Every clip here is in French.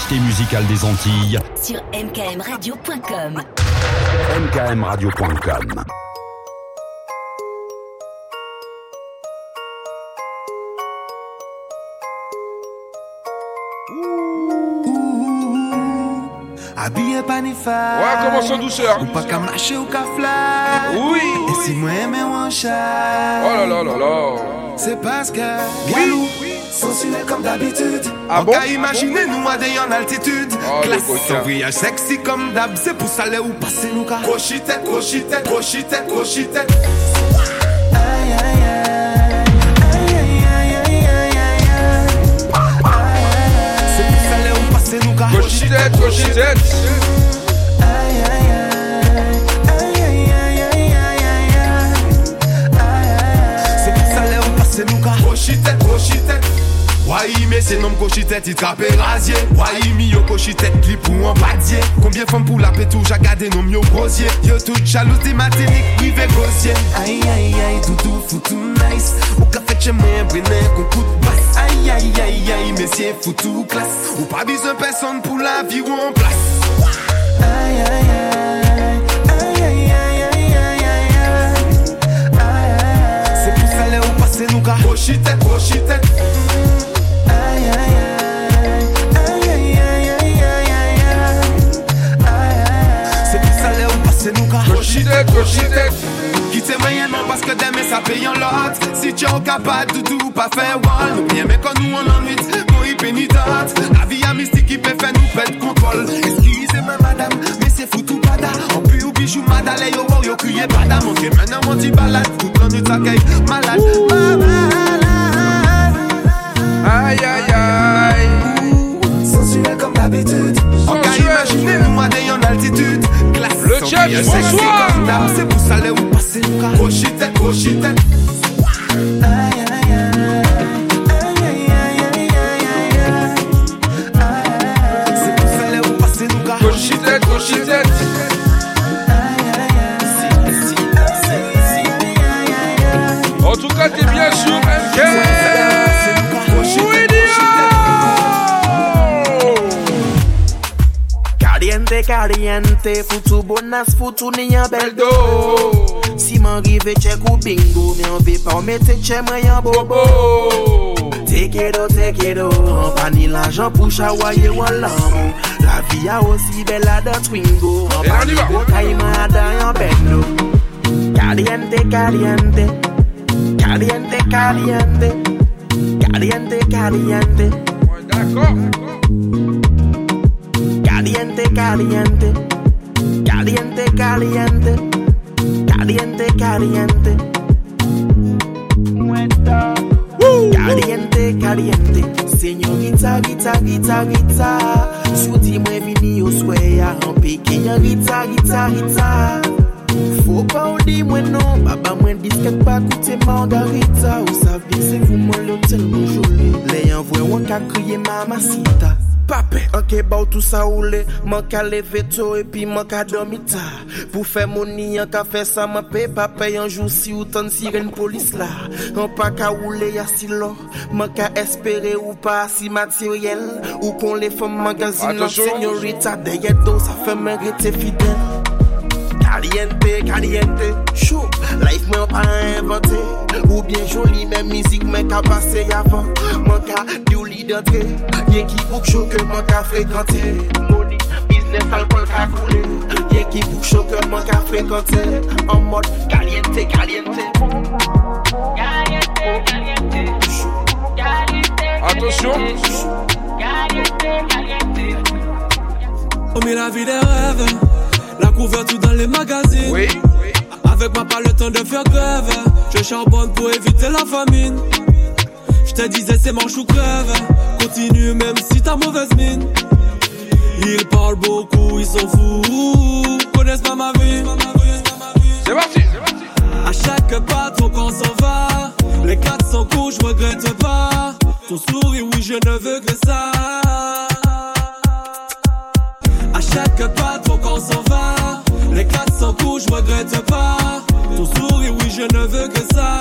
l'identité musicale des Antilles sur mkmradio.com. mkmradio.com. Habillé pas ni fa Ouais, commence en douceur. Ou pas qu'à marcher ou qu'à fly Oui. Et si moi aimé ou un chat Oh là là là là. C'est parce que Galou Sensuel comme d'habitude. Ah On bon? qu'a imaginer nous à des en altitude. Oh, Classe. voyage sexy comme d'hab C'est pour ça où passer nous qu'a Crochitette, crochitette, crochitette, crochitette Aïe aïe aïe Aïe aïe aïe aïe aïe aïe aïe C'est pour ça là où passer nous qu'a Wai mais c'est nom cochitette, il trappe rasier Wai mi yo cochitette, clip ou en badier Combien femmes pour la pétou, j'ai gardé nom yo grosier Yo tout jalouse des matiniques, privé grossier Aïe aïe aïe, doudou foutou nice Ou ka moi, brené, qu'on coup de basse Aïe aïe aïe aïe, messieurs foutou classe Ou pas besoin personne pour la vie ou en place Aïe aïe aïe Aïe aïe aïe aïe aïe aïe aïe C'est pour ça là nous ka Cochitette, cochitette. Quitter moyennement parce que demain ça paye en lot Si tu es capable de tout pas faire wall Nous bien mais quand nous on ennuie Moi il pénitente. La vie a mystique qui peut faire nous perdre contrôle. Excusez-moi madame Mais c'est foutu pada En plus ou bijou madame Yo wow yo crié pada Mon dieu maintenant mon petit balade Toute l'ennui t'accueille malade. Malade Aïe aïe aïe. Comme d'habitude. Nous en altitude. Classe Le bonsoir. d'hab, C'est pour ça là où passer si, si, si Aïe aïe aïe En tout cas, t'es bien sûr MK. Caliente, caliente, foutu bonas, foutu ni yon bel do Si man rive chek ou bingo, mi an ve pa ou mette che mwen yon bobo. Take it out, take it out An pa ni l'ajan pou chawaye wan l'amou La vi a osi bel a da twingo. An Et pa ni go kayman a da yon bendo Caliente, caliente. Caliente, caliente. Caliente, caliente. D'accord. Caliente, caliente. Caliente, caliente. Caliente, caliente. Caliente, caliente. Senyorita, gita, gita, gita. Souti mwen vini yo sway a rampe ki yon gita, gita, gita. Fou pa ou di mwen non, baba mwen disket pa koute margarita. Ou sa vi se vou mwen lotel mwen joli. Le yon vwe wak a kriye mama sita. Pape, anke ba ou tou sa oule Man ka leve to e pi man ka domita Pou fe moni an ka fe sa man pe Pape, Yon jou si ou tan siren polis la. An pa ka oule ya si lo Man ka espere ou pa si materyel. Ou kon le fom magazin lan senyorita Deye do sa fe men rete fidel. Caliente, caliente, chou Life mwen pa invente Ou bien joli, men mizik men ka pase yavan Mwen ka di ou li d'entre Yen ki bouk chou ke mwen ka frekante Money, business, alcool ka koule Yen ki bouk chou ke mwen ka frekante En mode caliente, caliente. Caliente, caliente, Chou, caliente, Attention. caliente, caliente. On met la vie des rêves, la couverture dans les magazines. Oui. Avec moi, pas le temps de faire grève. Je charbonne pour éviter la famine. Je te disais, c'est manche ou crève. Continue même si t'as mauvaise mine. Ils parlent beaucoup, ils sont fous. Connaissent pas ma vie. C'est parti. c'est parti. À chaque pas, ton corps s'en va. Les 400 coups, je regrette pas. Ton sourire, oui, je ne veux que ça chaque pas, trop qu'on s'en va. Les quatre sans coups, je regrette pas. Ton sourire, oui, je ne veux que ça.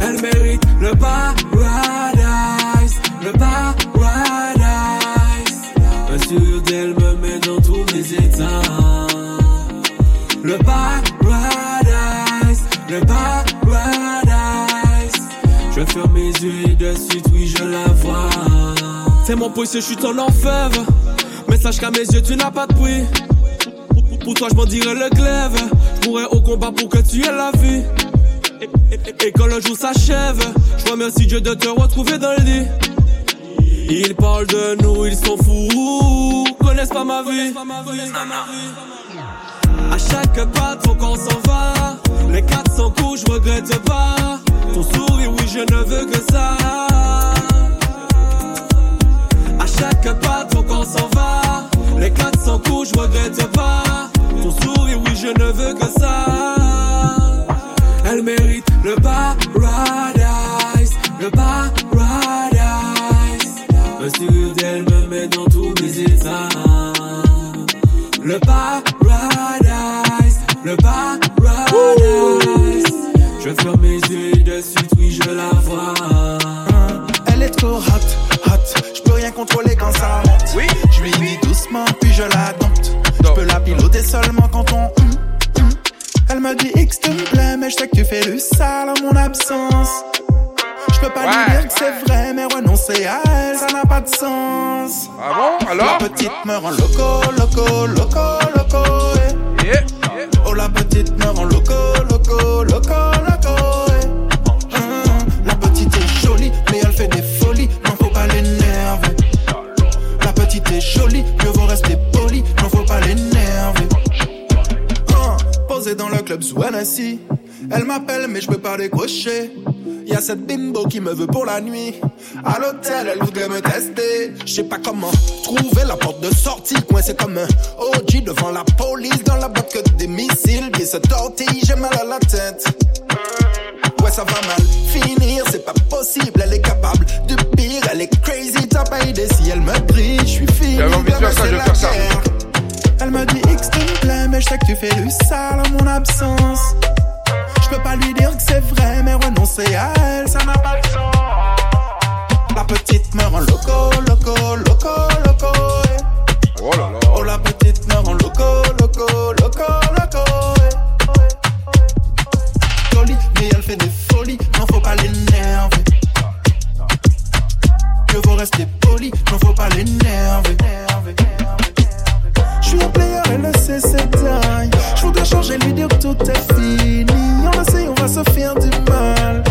Elle mérite le paradise, le paradise. Insulte d'elle me met dans tous mes états. Le paradise, le paradise. Je ferme mes yeux et de suite, oui, je la vois. C'est mon poisson, je suis ton enfève. Sache qu'à mes yeux, tu n'as pas de prix. Pour, toi, je m'en dirais le glaive. Je mourrais au combat pour que tu aies la vie. Et, et- et quand le jour s'achève, je remercie Dieu de te retrouver dans le lit. Ils parlent de nous, ils sont fous, connaissent pas ma vie. À chaque pas, faut qu'on s'en va. Les 400 coups, je regrette pas. Ton sourire, oui, je ne veux que ça. À chaque pas, faut qu'on s'en va. Les 400 coups, je regrette pas. Ton sourire, oui, je ne veux que ça. Elle mérite le paradise, le paradise. Monsieur d'elle me met dans tous mes états. Le paradise, le paradise. Je ferme mes yeux et de suite, oui, je la vois. Elle est trop hot, hot. Je peux rien contrôler quand ça monte. Oui. Je lui dis puis je la dompte. Je peux la piloter seulement quand on. hum, hum. Elle me dit X te plaît, mais je sais que tu fais le sale en mon absence. Je peux pas lui Ouais. dire que c'est vrai, mais renoncer à elle, ça n'a pas de sens. Ah bon Alors? La petite me rend loco, loco, loco, loco. eh. Yeah, yeah. Oh la petite me rend loco, loco, loco, Jolie, mieux vaut rester poli. Dans le club sous. Elle m'appelle, mais je peux pas décrocher. Y a cette bimbo qui me veut pour la nuit. À l'hôtel, elle voudrait me tester. Je sais pas comment trouver la porte de sortie. Coincé comme un OG devant la police. Dans la boîte que des missiles. Pieds se tortillent, j'ai mal à la tête. Ouais, ça va mal finir, c'est pas possible. Elle est capable de pire, elle est crazy. T'as pas idée si elle me brille. Je suis fini. J'avais envie de faire ça, c'est je vais la faire ça. guerre. Elle me dit mais je sais que tu fais le sale en mon absence. Je peux pas lui dire que c'est vrai, mais renoncer à elle, ça n'a pas de sens. La petite me rend loco, loco, loco, loco. eh. Oh là là. Oh, la petite me rend loco, loco, loco, loco. eh. Jolie, mais elle fait des folies, non faut pas l'énerver. Mieux vaut rester poli, non faut pas l'énerver. Je suis un player, elle le sait, c'est dingue. Je voudrais changer, lui dire que tout est fini. On le sait, on va se faire du mal,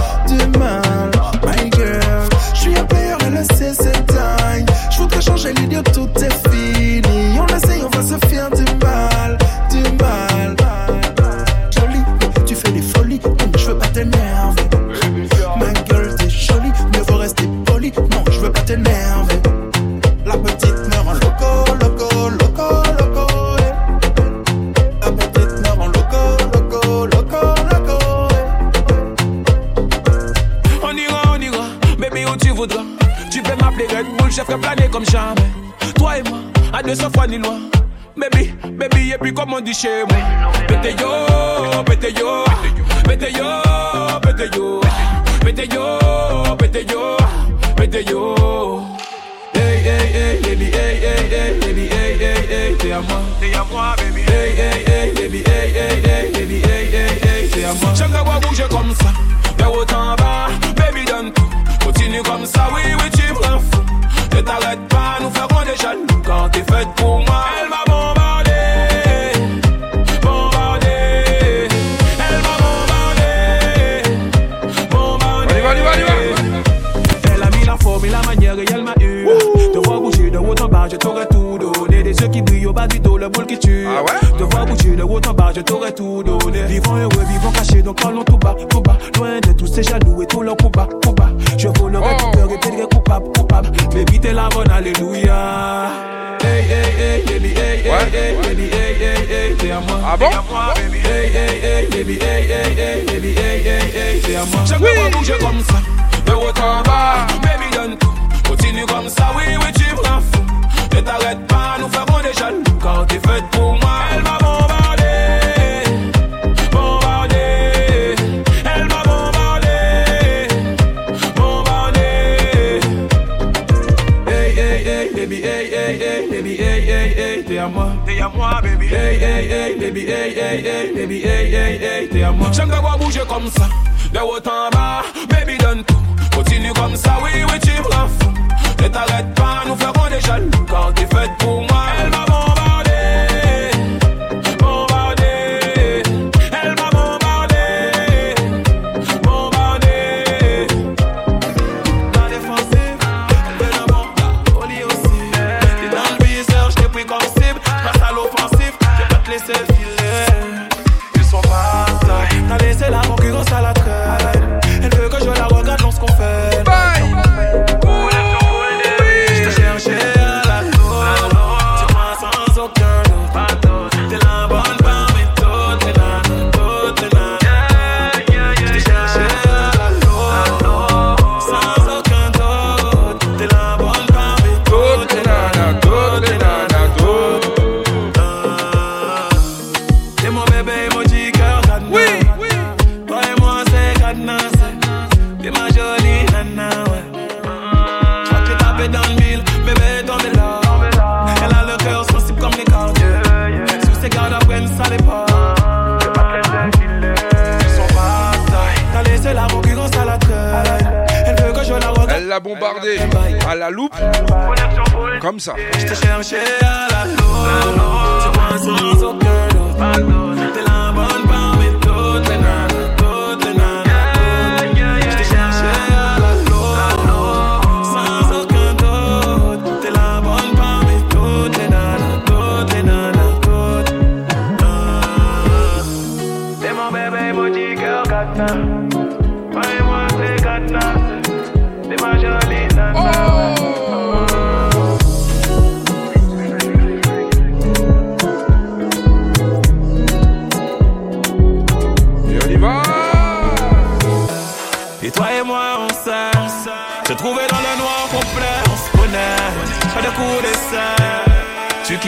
à la loupe. Comme ça. Je t'ai cherché à la loupe.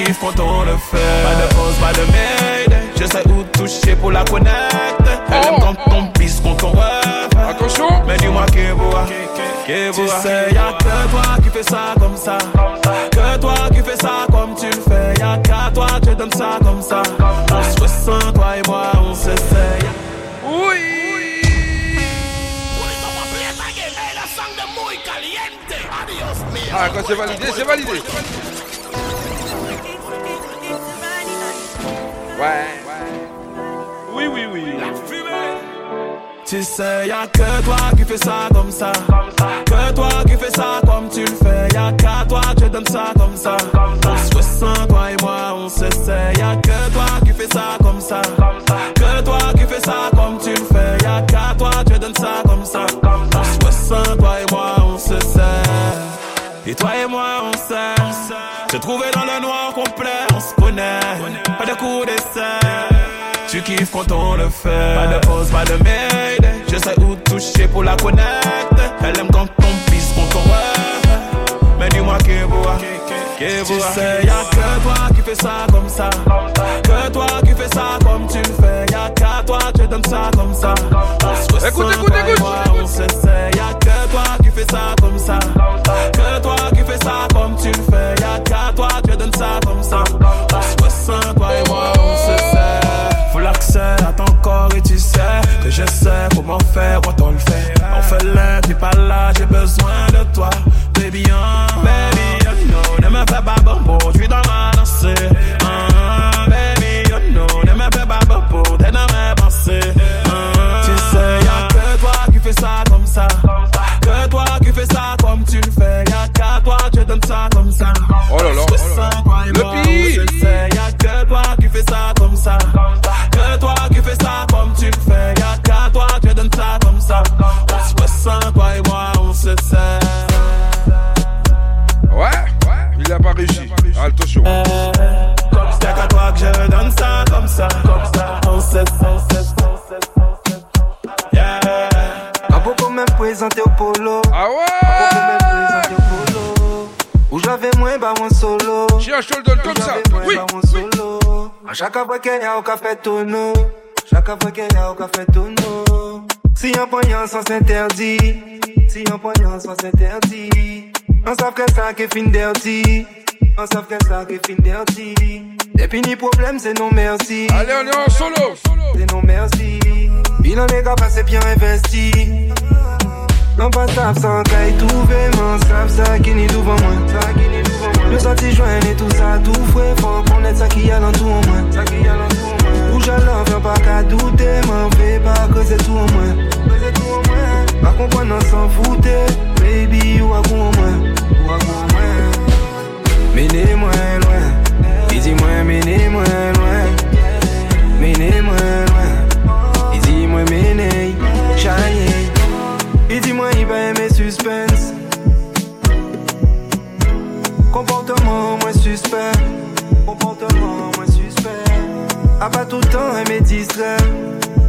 Tu kiffes quand on le fait Pas de pause, pas de made Je sais où toucher pour la connaître Elle aime quand on pisse, quand on rêve. Attention. Mais dis-moi boit Tu sais y'a que toi qui fais ça comme ça. Que toi qui fais ça comme tu le fais. Y'a qu'à toi tu donnes ça comme ça. On se ressent toi et moi on s'essaye Oui. Ah, quand c'est validé, c'est validé. Ouais. Oui, oui, oui. Tu sais, y'a que toi qui fais ça comme ça. Que toi qui fais ça comme tu le fais. Y'a qu'à toi, tu donnes ça comme ça. On se ressent, toi et moi, on s'essaie. Y'a que toi qui fais ça comme ça. Que toi qui fais ça comme tu le fais. Y'a qu'à toi, tu donnes ça comme ça. On se ressent, toi et moi, on s'essaie. Et toi et moi, on sait. Se trouver dans le noir complet, on se connaît. Pas de coup d'essai. Tu kiffes quand on le fait. Pas de pause, pas de made. Je sais où toucher pour la connaître. Elle aime quand on pisse, quand on rêve. Mais dis-moi qui boit. Tu sais, y'a que toi qui fais ça comme ça. Que toi qui fais ça comme tu le fais. Y'a qu'à toi, tu donnes ça comme ça. Se ressent, Écoute, écoute, écoute. moi, on s'essaie. Y'a que toi qui fais ça comme ça. Que toi qui fais ça comme tu le fais. Y'a qu'à toi, tu donnes ça comme ça. L'accès à ton corps et tu sais que je sais comment faire quand on le fait. On fait l'un, t'es pas là, j'ai besoin de toi. Baby, oh, baby, oh no, ne me fais pas bon, je suis dans ma lancée. Ah, baby, oh no, ne me fais pas bon, t'es dans mes pensées. Ah, tu sais, y'a que toi qui fais ça comme ça. Que toi qui fais ça comme tu le fais. Y'a qu'à toi, tu donnes ça comme ça. Oh là là, oh là là. Le moi, Il a pas réussi. Attention. C'est qu'à toi que je donne ça comme ça. Comme ça, on se sait, on se sait, on se sait. Yeah. Pas pour me présenter au polo. Ah ouais. Où j'avais moins, bah, mon solo. J'ai un shoulder comme ça. Oui. bah, solo. À chaque fois qu'il y a au café tono. Chaque fois qu'il y a au café. Si un poignant sans s'interdit. Si un poignant sans s'interdit. On savent que ça qui est fin dirty. On savent que ça qui est fin dirty. Depuis ni problème, c'est non merci. Allez, on est en solo. C'est non merci. Bilan n'est qu'à passer bien investi. Non pas ça sans caille tout vraiment Savent ça qui n'est devant moi Ça qui n'est devant moi Le senti joindre et tout ça tout fouet Faut connaître ça qui a dans tout en moi Ça qui y a dans tout en moi Où j'allais viens pas qu'à douter M'en fais pas que c'est tout en moi C'est en Pas comprendre s'en foutre Baby ou à quoi suspect. Comportement moins suspect. A pas tout le temps aimer distrait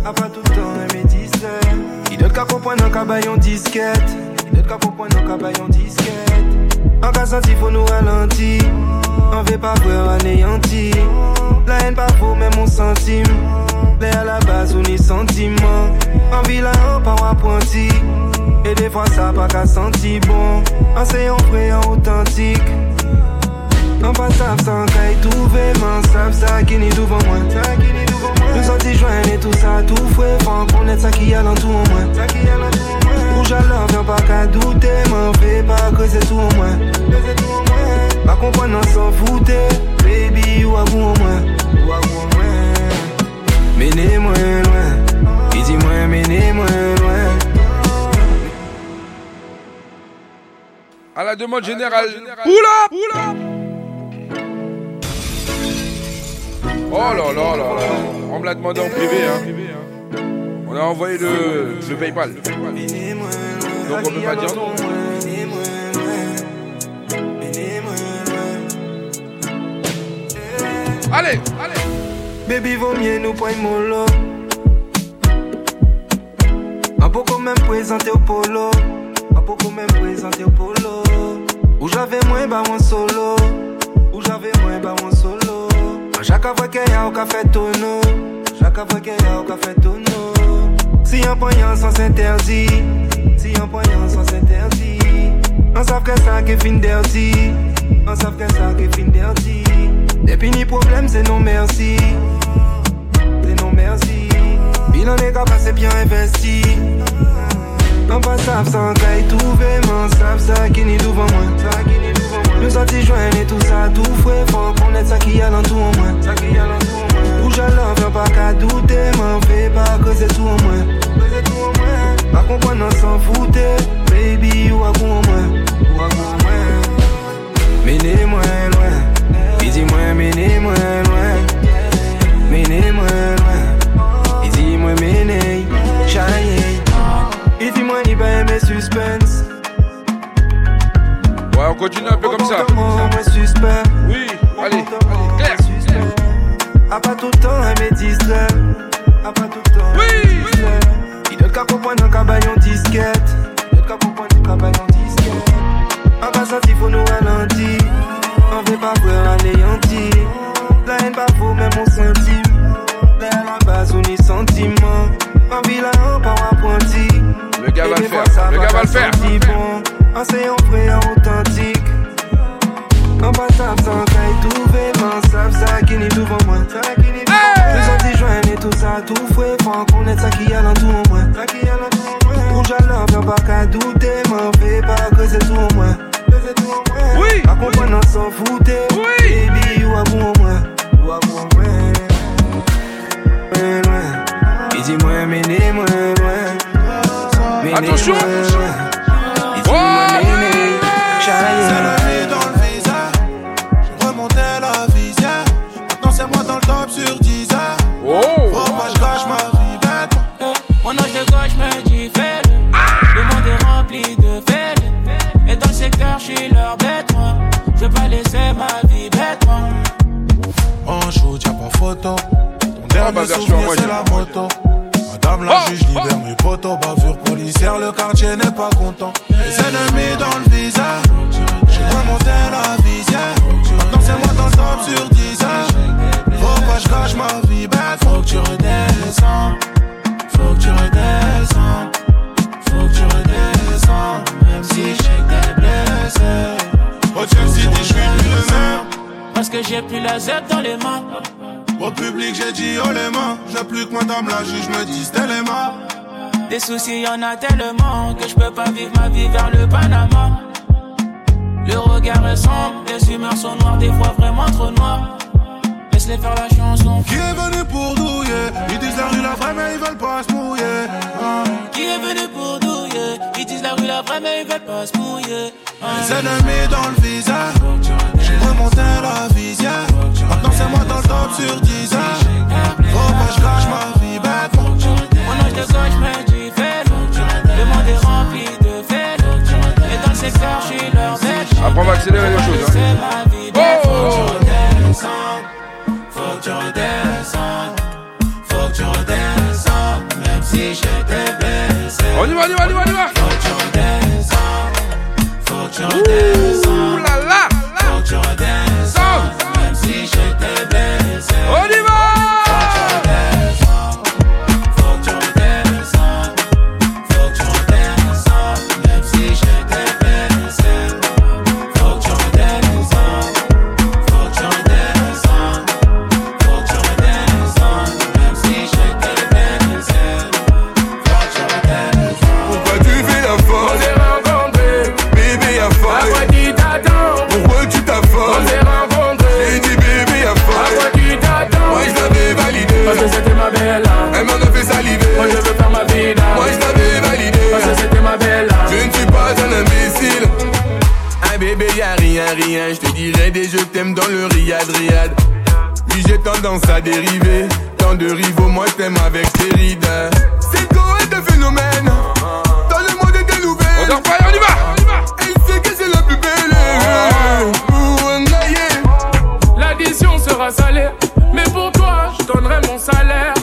A pas tout le temps aimer distrait Il doit qu'à comprendre un cabayon disquette. Il doit qu'à comprendre un cabayon disquette. En cas senti faut nous ralentir. On veut pas voir anéanti La haine pas faux même on centime. Mais à la base, on est sentiment. En vilain, par apprenti. Et des fois, ça pas qu'à sentir bon. En sayant en authentique. Pas ça sans caille tout vraiment savent ça qui n'est devant moi. Nous sortis joindre et tout ça tout fouet Faut connaître ça qui a l'entour en moi. Rouge alors viens pas qu'à douter M'en fais pas que c'est tout en moi. Pas comprendre on s'en foutait. Baby ou à vous en moi. Ou à vous en moi. Menez-moi loin. Et dis-moi menez-moi loin. À la demande générale. Oula Oula Oh là là là. On me l'a demandé en privé. Hein. On a envoyé le, le PayPal. Donc on peut pas dire. Allez, allez. Baby, vaut mieux nous prendre mon lot. Un peu quand même présenté au polo. Un peu quand même présenté au polo. Où j'avais moins, bah, mon solo. Où j'avais moins, bah, mon solo. À chaque fois qu'il y a au café tonneau. Chaque fois qu'il y a au café tonneau. Si un poignant sans s'interdit. Si un poignant sans s'interdit. On savent que ça qui fin dirty. On savent que ça qui fin dirty. Depuis ni problème, c'est non merci. C'est non merci. Bilan les gars, c'est bien investi. Non pas savent sans caille tout vraiment savent ça qui n'est devant moi. Nous sortis joindre et tout ça tout fouet. Faut connaître ça qui a l'entour en moi. Ça qui a l'entour en moi. Rouge alors viens pas qu'à douter. M'en fais pas que c'est tout en moi. Que c'est tout en moi. Pas comprendre on s'en foutait. Baby ou à vous en moi? Ou à vous en moi? Menez-moi loin. Et dis-moi menez-moi loin. Menez-moi loin. Et dis-moi menez. Chaye. Et dis-moi ni pas mes suspense. Ouais, on continue un peu comme ça. Suspect? Oui, allez, allez, clair. A pas tout le temps à mes distraits. A pas tout le temps. Oui, Il doit qu'à comprendre un cabayon disquette. Il doit qu'à comprendre un cabayon disquette. En passant, il faut nous ralentir. On veut pas voir anéanti. La haine pas faux, même on sentit. Là à la base, on est sentiment. En vilain, on part apprenti. Le gars va le faire, le gars va le faire. bon. En sayant vrai, en authentique. Passant sans caille savent ça qui n'est devant moi. Sortis joindre et tout ça tout fouet. L'entour en moi. Ça qui a l'entour en moi. Rouge alors viens pas qu'à douter. M'en fais pas que c'est tout en moi. Oui. Pas comprendre on s'en foutait. Oui. Baby ou à en moi. Ou à en moi. Loin, loin. Et dis-moi menez-moi loin. Menez-moi Attention. loin. Dernier bah, souvenir, c'est j'ai- la moto. Madame la Oh, juge libère mes potos. Bavure policière, le quartier n'est pas content. Les ennemis dans le visage. J'ai remonté la visière. Maintenant c'est moi dans le top sur 10 heures. Faut pas je gâche ma vie bête. Faut que tu redescends. Faut que tu redescends. Faut que tu redescends. Même si je sais que t'es blessé. Au Chelsea, je suis plus le même. Parce que j'ai plus la Z dans les mains. Au public, j'ai dit oh les mains. J'ai plus que madame la juge me c'était les mains. Des soucis, y en a tellement que je peux pas vivre ma vie vers le Panama. Le regard est sombre, les humeurs sont noires, des fois vraiment trop noires. Laisse-les faire la chanson. Qui est venu pour douiller? Ils disent la rue la vraie, mais ils veulent pas se mouiller. Ah. Qui est venu pour douiller? Ils disent la rue la vraie, mais ils veulent pas se mouiller. Les ennemis dans le visage. J'ai remonté la visière. Maintenant, c'est moi dans le top sur 10 heures. Faut pas que je gâche ma vie bête. Mon âge de gauche me dit fais-le. Le monde est rempli de fêles. Et dans le secteur, je suis leur bête. Après, on va accélérer les choses. Hein. C'est ma vie Oh, bête. Faut que tu redescendes. Faut que tu redescendes. Même si j'étais blessé. On y va, on y va, on y va, on y va. Faut que tu redescendes. Faut que tu redescendes. rien, je te dirai des je t'aime dans le riad riad. Oui, j'ai tendance à dériver, tant de rivaux, moi t'aime avec tes rides. C'est quoi de phénomène Dans le monde des nouvelles. On pas, on y va Et il sait que c'est la plus belle. L'addition sera salée, mais pour toi, je donnerai mon salaire.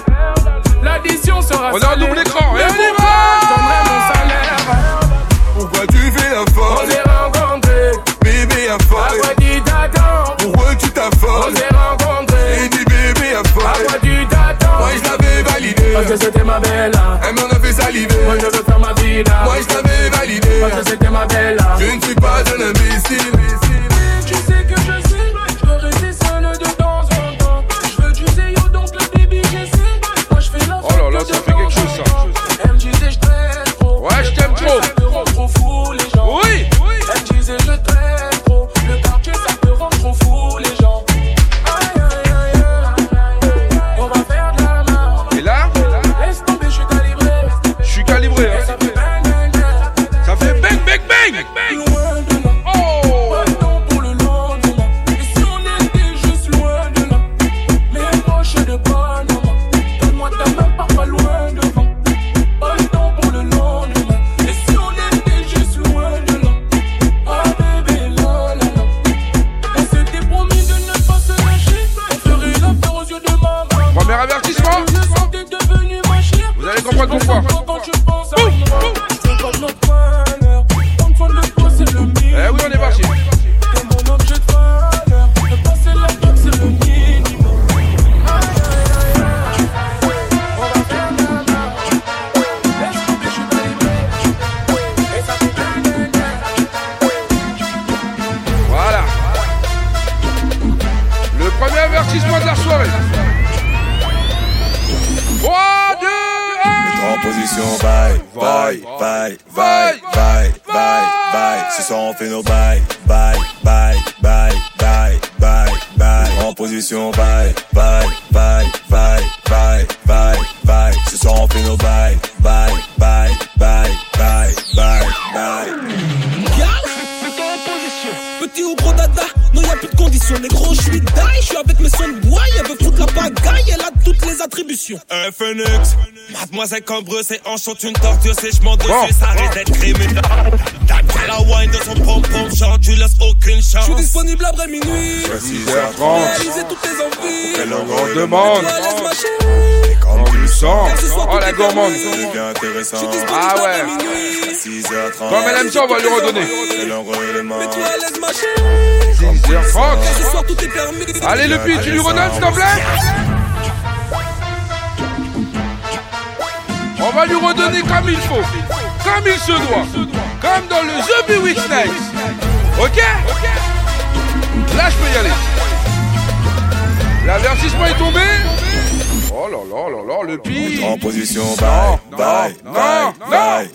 L'addition sera salée. que c'était ma belle. Elle m'en a fait saliver. Moi je veux faire ma vie là. Moi je t'avais validé. Parce que c'était ma belle. Je ne suis pas un imbécile. chante une tortue et je m'en ça arrête d'être criminel. T'as la wine de son tu laisses aucune chance. Je suis disponible après minuit. 6h30. Réaliser toutes tes envies. Demande. Oh la gourmande. intéressant. Ah ouais. 6h30. On va lui redonner. Mais toi, laisse ma Allez le pitch, tu lui redonnes s'il te plaît. On va lui redonner comme il faut, comme il se doit, comme dans le The Be Witness. Ok? Là, je peux y aller. L'avertissement est tombé. Oh là là là là, le pire. En position, bye, bye, bye, bye,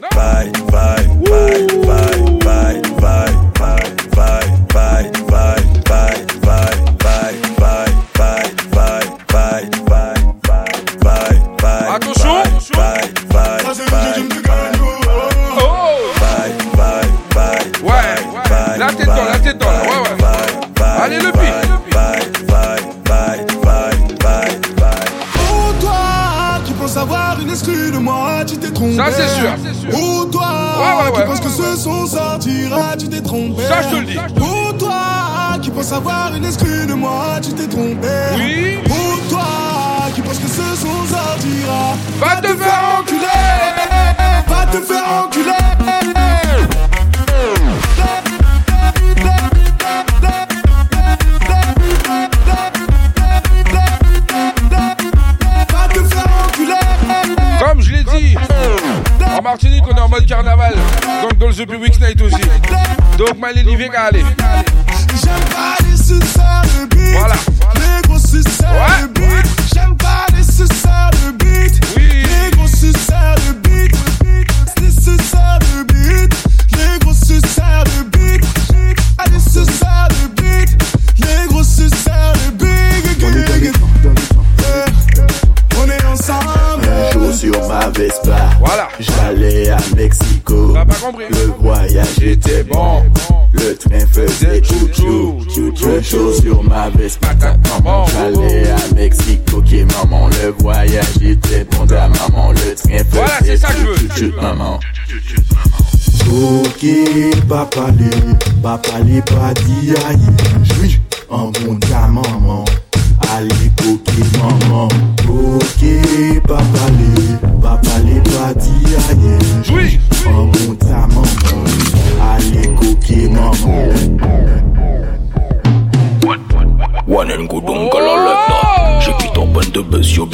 maman. Ok, papa le, papa le pa an ta maman, ale koke maman. Ok, papa le, papa le pa an ta maman, ale koke maman Wanen J'ai quitté en de buzz, yo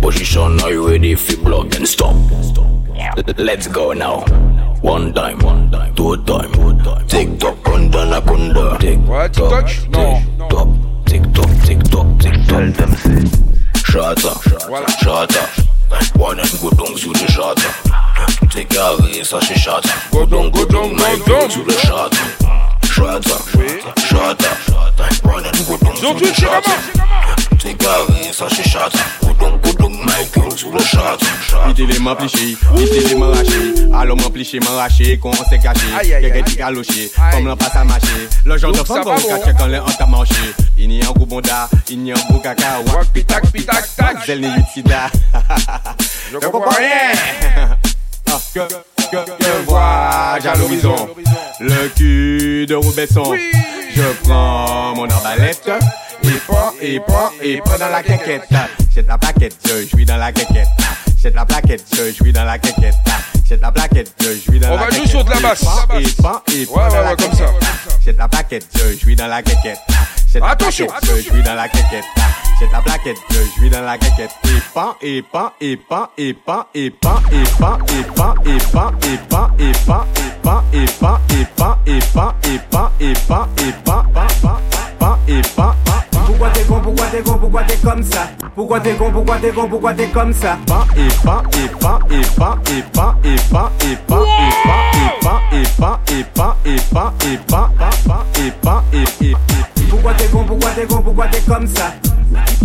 Position, are you ready, fi and stop? Let's go now. One time, one time, two time, two time. Tick tock, kunda kunda. Tick tock, tick tick tock, tick tock, tick tock. Tell them say, shut up. One and good on you the shut. Take care, it's such a shut up. Go down, go down, my down to the shut up. Shut. One and good on you the shut. Take care, it's such a shut up. Go down, go down. Mike sur le up. Ite le man pliché, ite le man raché Alors man pliché, man raché, kon se kaché Keke di galoché, kom lan pas à marcher. Le genre de femme kon ka check an le an ta manché Il n'y a un gros bonda, il n'y a un gros caca. Wak, pitak, pitak, tak. Zel ni Je comprends rien. Que, que, que vois-je à l'horizon. Le cul de Robesson Je prends mon arbalète Et prends, et prends, et prends dans la quéquette Jette la plaquette, je jouis dans la quéquette Jette la plaquette, je jouis dans la quéquette Jette la plaquette, je jouis dans On la va quéquette jouer sur de la basse. Et prends, et prends Ouais, dans ouais, la ouais, comme ça. Jette la plaquette, je jouis dans la quéquette Jette la Attention, plaquette, je jouis dans la quéquette Jette la plaquette, je jouis dans la quéquette Et pan, et pan, et pan, et pan, et pan, et pan, et pan, et pan, et pan, et pan, et pan, et pan, et pan, et pan, et pan, et pan, et pan, pan, pan, pan, et pan, Pourquoi t'es con, pourquoi t'es con, pourquoi t'es comme ça Pourquoi t'es con, pourquoi t'es con, pourquoi t'es comme ça pan, et pan, et pan, et pan, et pan, et pan, et pan, et pan, et pan, et pan, et pan, et pan, et pan, et pan, et, et, et, Pourquoi t'es con, pourquoi t'es con, pourquoi t'es comme ça?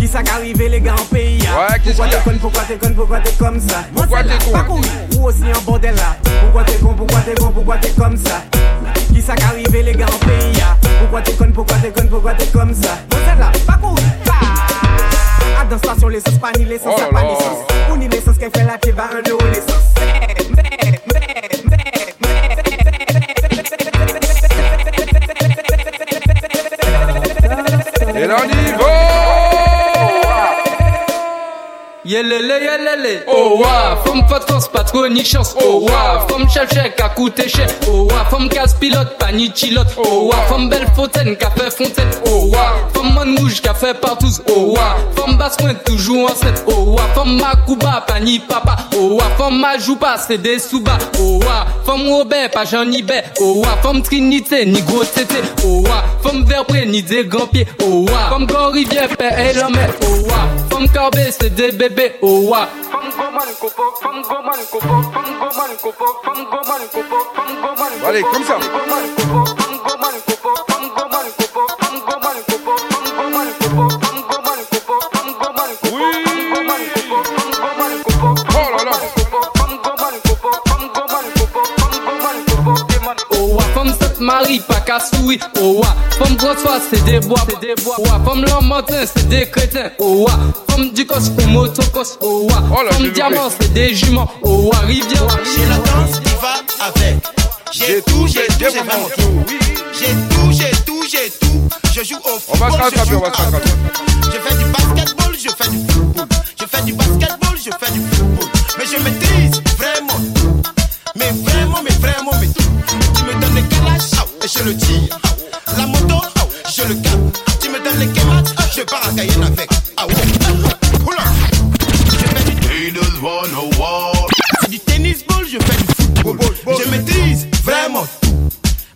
Qui ça qu'arrivé les gars en pays hein? Ouais, qu'est-ce Pourquoi qu'il y a t'es con, pourquoi t'es con, pourquoi t'es comme ça? Pourquoi t'es con, pas couille, Ou aussi en bordel là? Pourquoi t'es con, pourquoi t'es con, pourquoi t'es comme ça? Qui ça qu'arrivé les gars en pays hein? Pourquoi t'es con, pourquoi t'es con, pourquoi t'es comme ça? Moi là, pas couille Ah, dans station l'essence, pas ni l'essence, Oh pas là. d'essence Ou ni l'essence qu'elle fait là, t'es va un euro l'essence Et là, on y va. Yelele yelele Oh wa Femme pas de force pas trop ni chance Oh wa Femme chef chef a coûté cher Oh wa Femme casse pilote pas ni chilote Oh wa Femme belle fontaine fait fontaine Oh wa Femme man rouge fait partout Oh wa Femme basse point toujours en set Oh wa Femme ma couba pas ni papa Oh wa Femme ma joue pas c'est des sous-bas Oh wa Femme Robert pas Jean bé Oh wa Femme Trinité ni gros tété Oh wa Femme Verpré ni des grands pieds Oh wa Femme Grand Rivière père et l'homme Oh wa Femme Carbé c'est des bébés bébé au wa. Allez, comme ça. Marie pas qu'à souris Oh wa Femme François c'est des bois c'est des bois Oh wa Femme Lambertin c'est des crétins Oh wa Femme Ducos ou motocos Oh wa Oh Femme. Diamant c'est des juments Oh wa Rivière J'ai la danse qui va avec. J'ai tout, j'ai tout, j'ai vraiment tout. J'ai tout, j'ai tout, j'ai tout. Je joue au football, je joue. Je fais du basketball, je fais du football. Je fais du basketball, je fais du football. Mais je maîtrise je le tire. La moto, je le capte. Tu me donnes les kémats, je pars à Cayenne avec. Ah ouais. Oula. Je fais du c'est du tennis ball, je fais du football. Je maîtrise vraiment tout.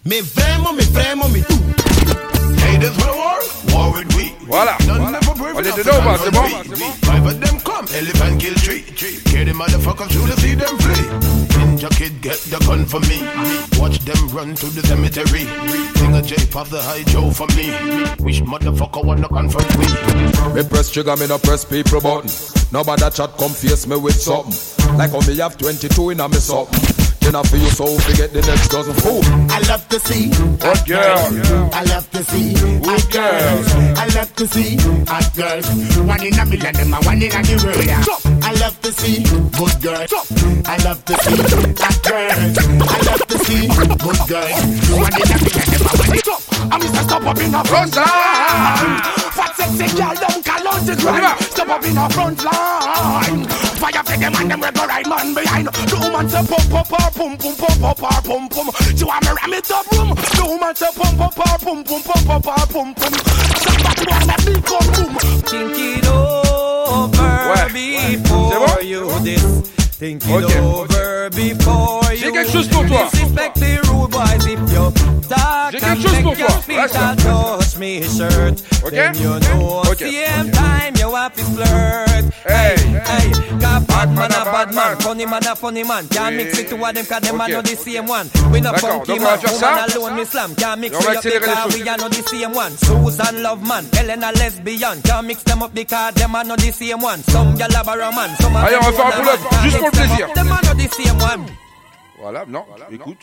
Mais vraiment, mais vraiment, mais tout. Voilà. On est dedans C'est bon the gun for me. Watch them run to the cemetery. Sing a J of the high Joe for me. Which motherfucker wanna confront me? Me press trigger, me no press people button. Nobody chat come face me with something. Like how me have 22 in a me something. Then I feel so forget the next dozen fool. I love to see Hot girl. I love to see hot girls. I love to see hot girls. One in a million, them a one in a the world. I love to see good girls. I love to see hot girls. I love to see good girls. One in a million, them a one in I'm Mr. Stop up in a front line. Fat sexy girl, don't call out the grind. Step up in a front line. Fire for them and them we go right man behind. The woman say pump pump pump pum pum pum pum pum pum pum. She want me ram it up room. The woman say pump pump pump pum pum pum pum pum pum pum. Somebody want me big come boom. Think it over before you this. Think it Ok. over before you. J'ai quelque chose pour toi. Disrespect the rude boys if you talk J'ai quelque chose pour toi. Reste touch me shirt. Ok. Then you know Ok. same time you have to flirt. Hey, hey, got bad man a bad man, funny man a funny man. Can't mix it two of them cause them are not the same one. We not funky donc on va man, faire woman alone me slam. Can't mix Et on va we up because we are not the same one. Susan love man, Helen a lesbian. Can't mix them up because them are not the same one. Some gyal have a romance, some Allez, on va faire un a pull-up, juste pour plaisir. Voilà, non, écoute.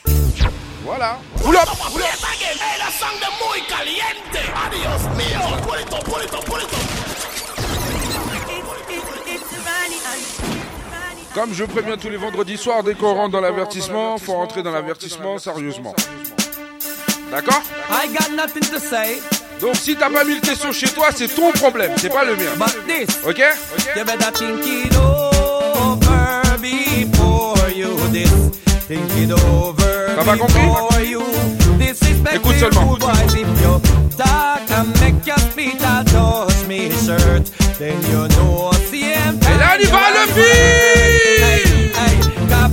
Voilà. Pull up. Pull up again. Hey, la sang de muy caliente. Adios mío. Pull it up, pull it up, pull it up. Comme je préviens tous les vendredis soirs, dès qu'on rentre dans l'avertissement, faut rentrer dans l'avertissement sérieusement. D'accord I got nothing to say. Donc si t'as pas mis le tesson chez toi, c'est ton problème, c'est pas le mien. But this, Ok you before you this. Think it over T'as pas compris before you disrespect Écoute the seulement. if you talk and make your feet and touch me shirt. Then you know same time. Et là, y va, le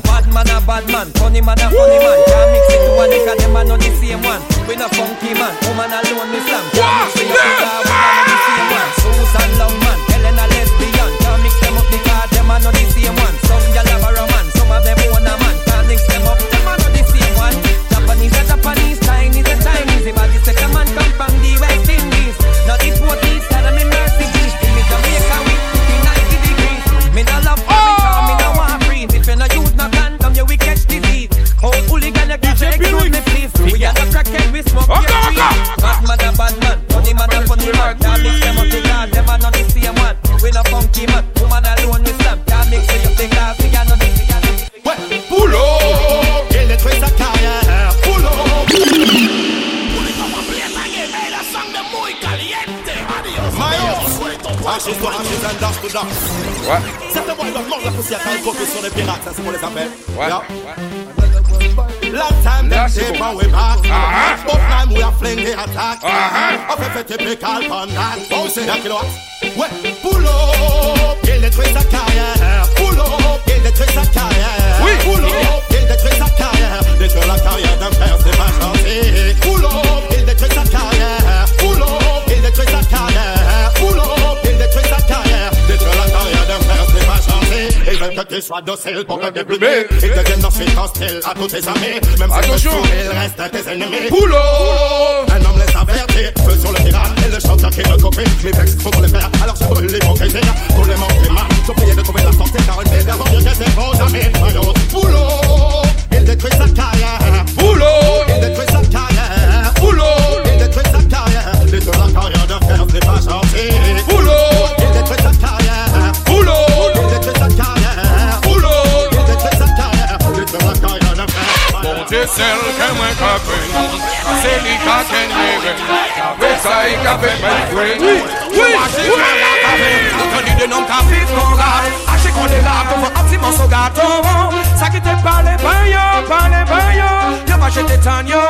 bad man a bad man, funny man a funny man. Can't mix it to one because them are not the same one. We not funky man, woman alone me slam. Can't mix it up not the same one. Susan love man, Helen a lesbian. Can't mix them up because are not the same one. Some gyal have a romance, some of them own a man. Can't mix them up, them are not the same one. Japanese a Japanese, Chinese a Chinese. If I just a man come from the West Indies, not the 40s, tell them in Mercedes. Give me Jamaica with 90 degrees. Me no love for me, cause me no want freeze. If you no use no condom, you will catch disease. Oh, hooligan, you got to excuse me, please. We are the crackhead, we smoke your. Bad man, a bad man, funny man, a funny man. Can't mix them up because them are not the same one. We no funky man, Ouais. Certains boys doivent mordre la poussière quand ils copient sur les pirates, ça c'est pour les appels. Ouais. Yeah. Long time them and we back. Ah, But time we are fling the attack. Ah, typical doit. Ouais, pull up. Il détruit sa carrière. Pull up. Il détruit sa carrière. Oui. Pull up. Il détruit sa carrière. Détruire la carrière d'un père, c'est pas gentil. Pull up. Il détruit sa carrière. Ils veulent que tu sois docile pour te déplumer. Ils deviennent ensuite hostiles à tous tes amis. Même si Attention. ils restent tes ennemis. Up Un homme les avertit, feu sur le pirate Et le chanteur qui me copie, les vexe, faut qu'on les faire. Alors je brûle l'hypocrisie, tous les manques mains J'ai prié de trouver la santé car vie avant mieux que ses bons amis. Voyons, boulot, il détruit sa carrière. Boulot Il détruit sa carrière. Boulot Il détruit sa carrière. Détruire la carrière de fer, c'est pas gentil. Boulot sel ke mwen kape. Se li ka kenye we Kape sa e kape men kwe. Ache kon la kape. Atoni de nom ka fit kon gat Ache kon de la kon fo apsi mon so gato. Sa ki te pale banyo, pale banyo Yo. Pa jete tan yo.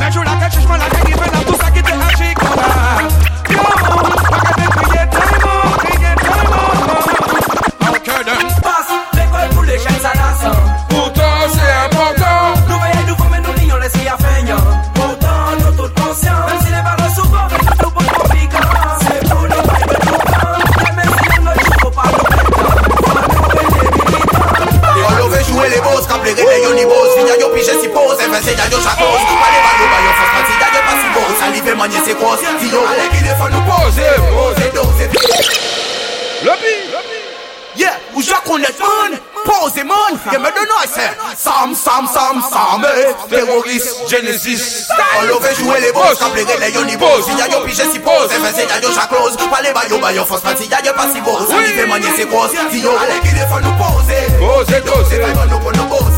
Menjou la ke chèchman la negive la tout sa ki te ache kon gat Yo Sedan yo chakos Wale ban yo bayon fos Kan sedan yo pasibos Salive manye se kos Fiyo ale ki defan nou pose Pose doze Lopi Yeah, ou jakonet man. Pose man. Yeme de noise Sam, sam, sam, sam eh. Terrorist, Genesis. An love joue le boss. Kaple rele yo yo pije si pose. Efe sedan yo chakos Wale ban yo bayon fos Kan sedan yo pasibos Salive manye se kos Fiyo ale ki defan nou pose Pose doze Sedan yo nou pon nou pose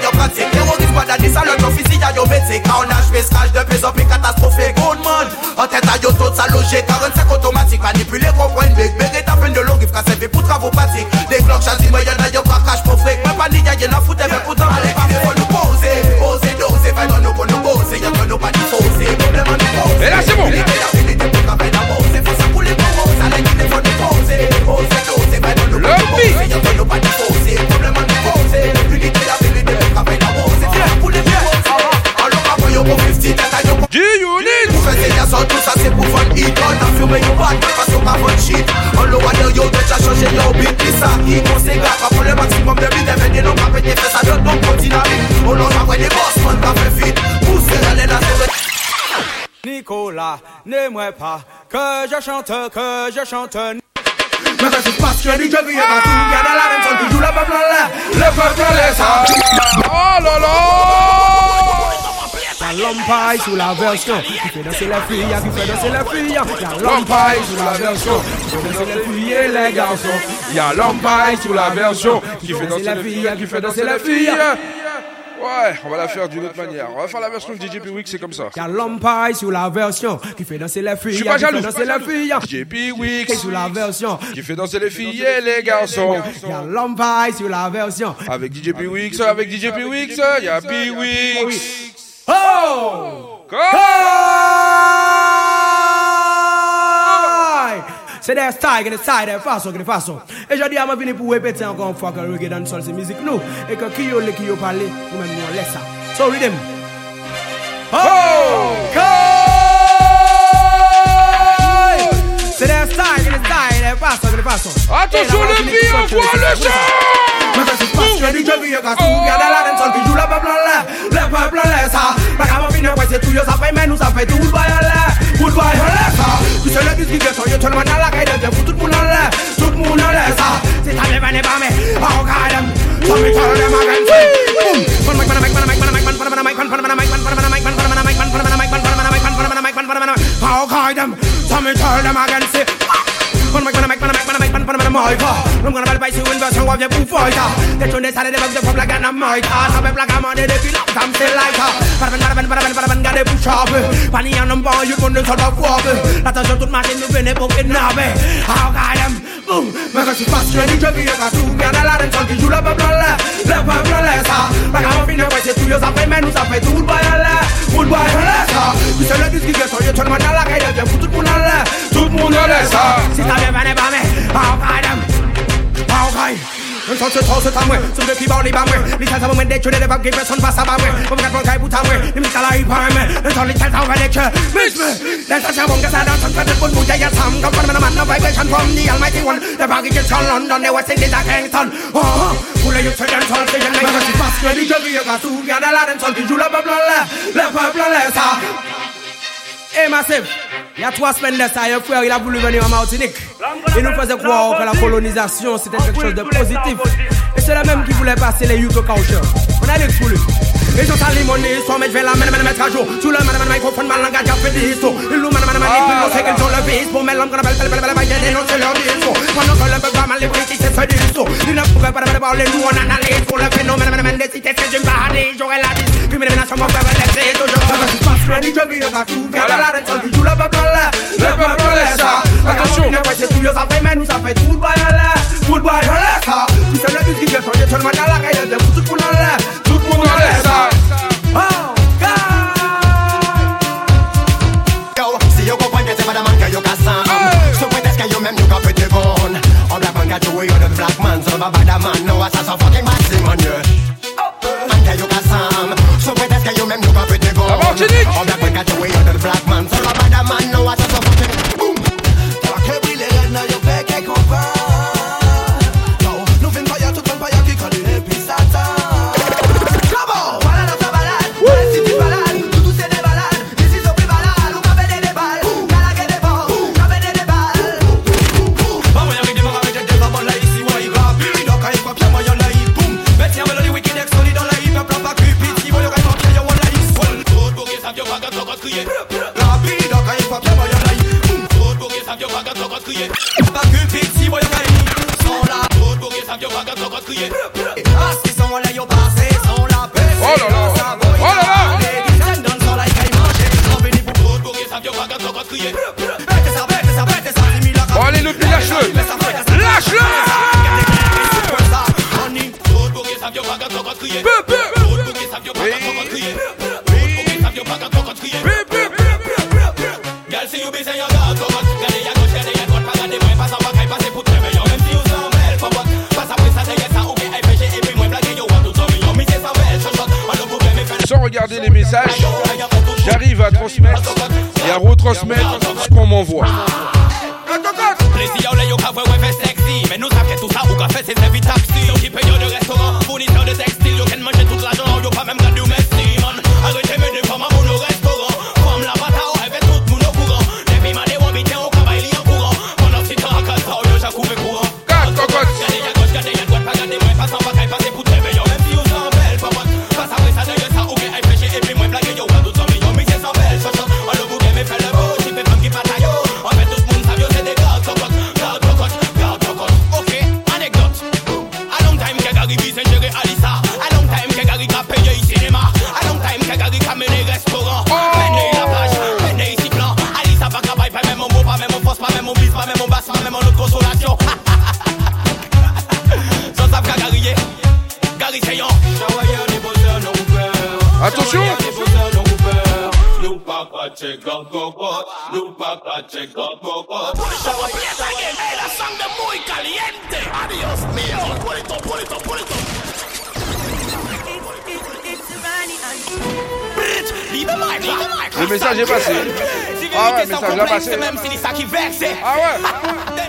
pratik Terorizm wad adi salot yo fizi ya yo metik A on ajve de pezop e katastrofe goun man An tenta yo tot sa loje 45 otomatik Manipule kompwen bek beret apen de lorif Ka seve pou travou De klok chazil me yon a yo ya yon a foute men poutan Ale pa fon nou pose Pose Yon kon pose. Problem an bon. san tout shit. Yo deja le de non On boss, man fit Pousse la Nicolas, n'aimerais pas que je chante, que je chante. Mais ça que passe, je dis, je viens dans la même zone, toujours le peuple là, le peuple là. Oh là là! L'empaille sous la version qui fait danser les filles, qui fait danser les filles. Y'a l'empaille sous la version qui fait danser les filles et les garçons. Il y a l'empaille sur la version qui fait danser les filles, qui fait danser les filles. Ouais, on va la faire d'une autre manière. On va faire la version de DJ Piwik, c'est comme ça. Y'a l'empaille sous la version qui fait danser les filles, Je suis pas jaloux. danser les filles. DJ Piwik Sous la version qui fait danser les filles et les garçons. Y'a l'empaille sur la version. Avec DJ Piwix, avec DJ Piwix, il y a Piwix. Oh! Koy! Se de stay geni stay, de fason geni fason. E jodi a man vini pou repete ankon fwa ke reggae dan sol se mizik nou. E ke ki yo le ki yo pale, nou men mwen lesa. So ridem. Oh! Koy! C'est les style, les style, les passo, les passo. Attention les filles, on voit le chant Mais ça se passe, je dis je vis, quand tu regardes la reine, sol qui joue le peuple en l'air, le peuple en l'air, ça. Ma gamme finit, ouais, c'est tout, yo, ça fait, mais nous, ça fait tout, vous le voyez en l'air, vous le voyez en l'air, ça. Tu sais le disque, je suis, yo, tu le manges à la caille, je fous tout le monde en l'air, tout le monde en l'air, ça. C'est ta mère, n'est pas mais, on regarde, ça me parle de ma gamme, c'est. How guide them so me tell them again, say, when am I gonna make Man pan man mai va Rum gonna buy you invest on what you boo fight They turn this side of the pop like an mic Ah sabe black man they feel up I'm like Paraben paraben paraben paraben got a push up Pani and um boy you run a pocket nabe How got them? Boom. You fast ready to be a got a lot of you love. A blala Love a blala ça Black man. fin 抛开他们，抛开。人从此投诉他们，送给皮包里把门，你看他们的绝对的把给别从把沙把门，我们敢放开不他们，你们再来一盘门，人从你看他们的车，没事。但他想我们啥都从他的本不在呀，他们搞不那么慢，那 vibration from the almighty one，在把给就从伦敦的我心里打开 ton，哦，不能用吹人从谁人来，我是把谁的这个也搞输，呀那拉人从给住了不不了，了不不了啥，哎 massive。Il y a trois semaines de ça, un frère il a voulu venir en Martinique. Il nous faisait croire que la colonisation c'était quelque chose de positif. Et c'est la même qui voulait passer les culture. On a dit pour lui. Et je salis mon histoire, mais je vais la mettre à jour. Sous le ma langue a des histoires. Il ont le vice. Pour mes langues, dénoncer leur discours. Pendant que le peuple va mal, les fait du. Ils ne pouvaient pas parler, on analyse. Pour le phénomène, des cités, c'est une la vie, puis mes nations toujours. La le peuple là. Le peuple là. Attention, ne pas c'est tout, ça fait, mais nous ça fait tout le bail. Tout le bail ça. Tout le. got you, you're the black man, so bad man, I saw fucking. Oh. And you got some, so pretend que you même you got pretty bon. On black got you, Pas que Sans la route pour passé Sans la Oh Oh Les Allez le plus lâche-le Lâche-le j'arrive à transmettre et à retransmettre ce qu'on m'envoie. message est passé. Ah ouais, message a. Même si ça qui vexe. Ah ouais.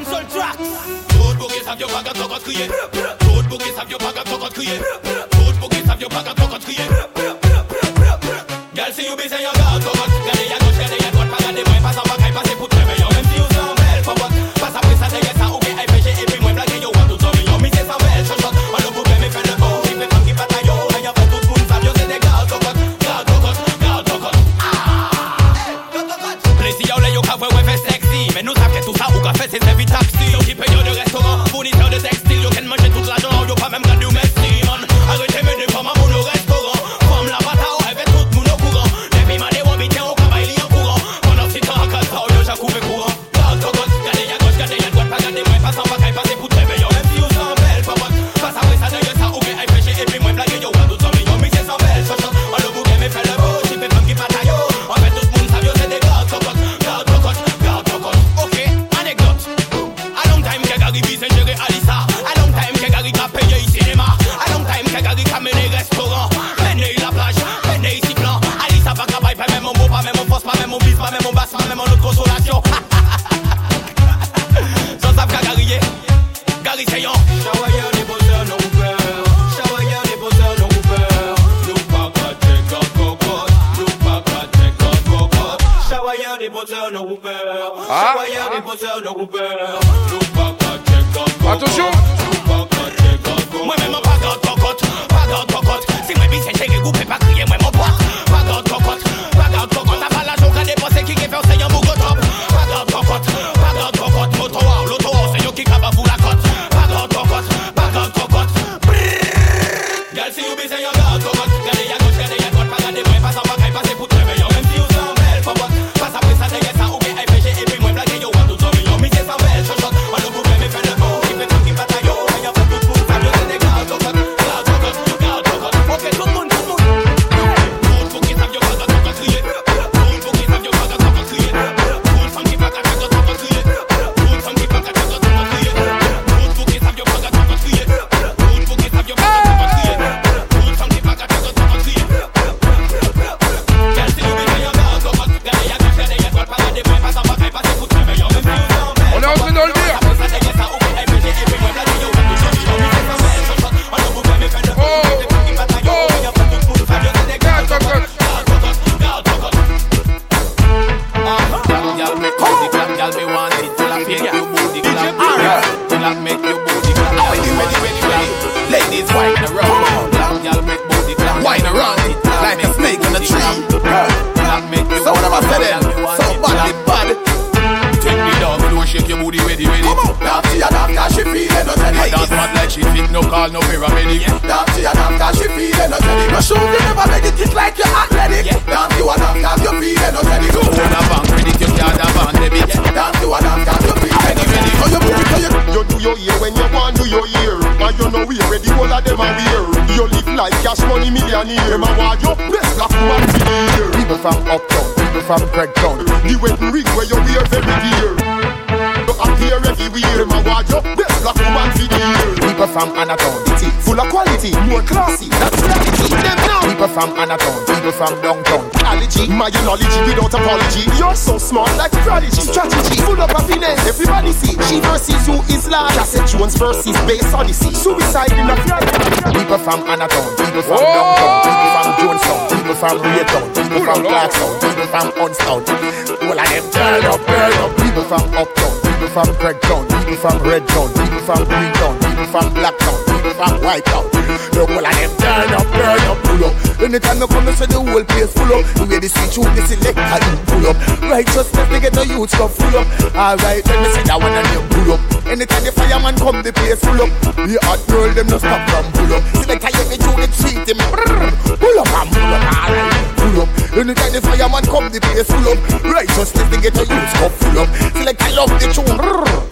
The way the out, you pull up. Righteousness, they get the youth stuff full up. Alright, let me say that one and you pull up. Anytime the fireman come, the place full up. The hot girl, them no stop from pull up. Selector, you me through the treat Pull up and pull up, alright Pull up. Anytime the fireman come, the place full up. Righteousness, they get the youth stuff full up. Selector, love the tune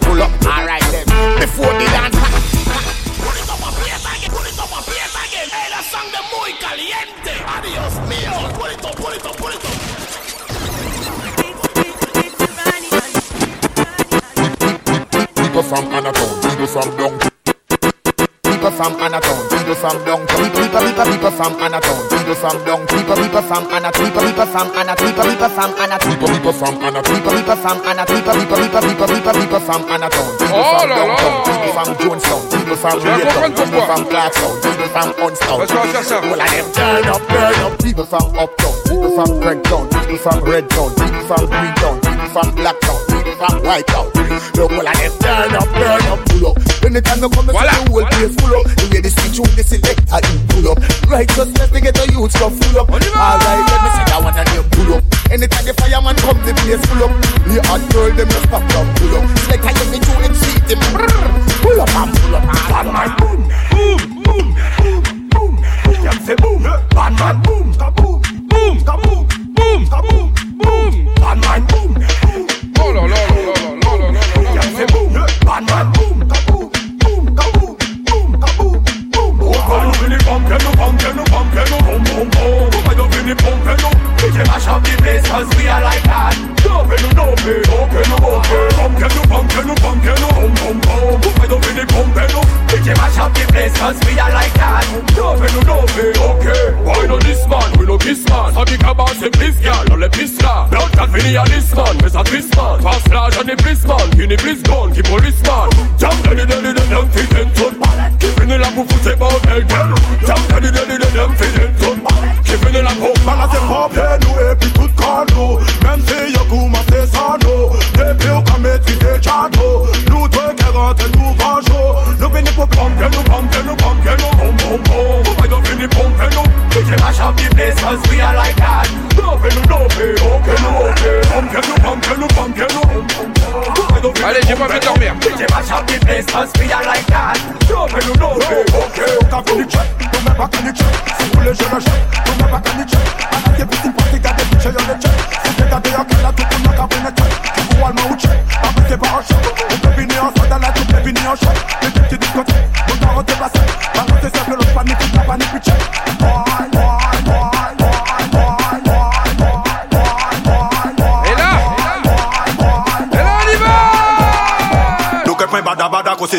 Pull up, alright then. Before the dance muy caliente. Adiós from Anatown, people from downtown. People, people from Anatown, people, people from Anatown. People, people from Anatown. People, people from Anatown. People, people from Anatown. People, people, people, people, people, people from Anatown. People Oh from là là. People from Jonestown. People from Tu vas Raytown. People from Clarkstown. People from Unstown. Parce qu'on va faire ça. All of them turn up, turn up. People from Uptown. People from Craigtown. People from Redtown. People from Greentown. People from Blacktown. People from Whitetown. Look, all of them turn up, turn up, pull up. Anytime you come, you the whole place full up. The way the switch out, the selector, you pull up. Righteousness, they get the youth stuff full up. Alright, let me see that one and you pull up. Anytime the fireman come, the place full up. The hot girl, them just stop from pull up. Selector, you me through the treat them. Pull up and pull up. Bad man, boom, boom, boom, boom, boom. Them say boom,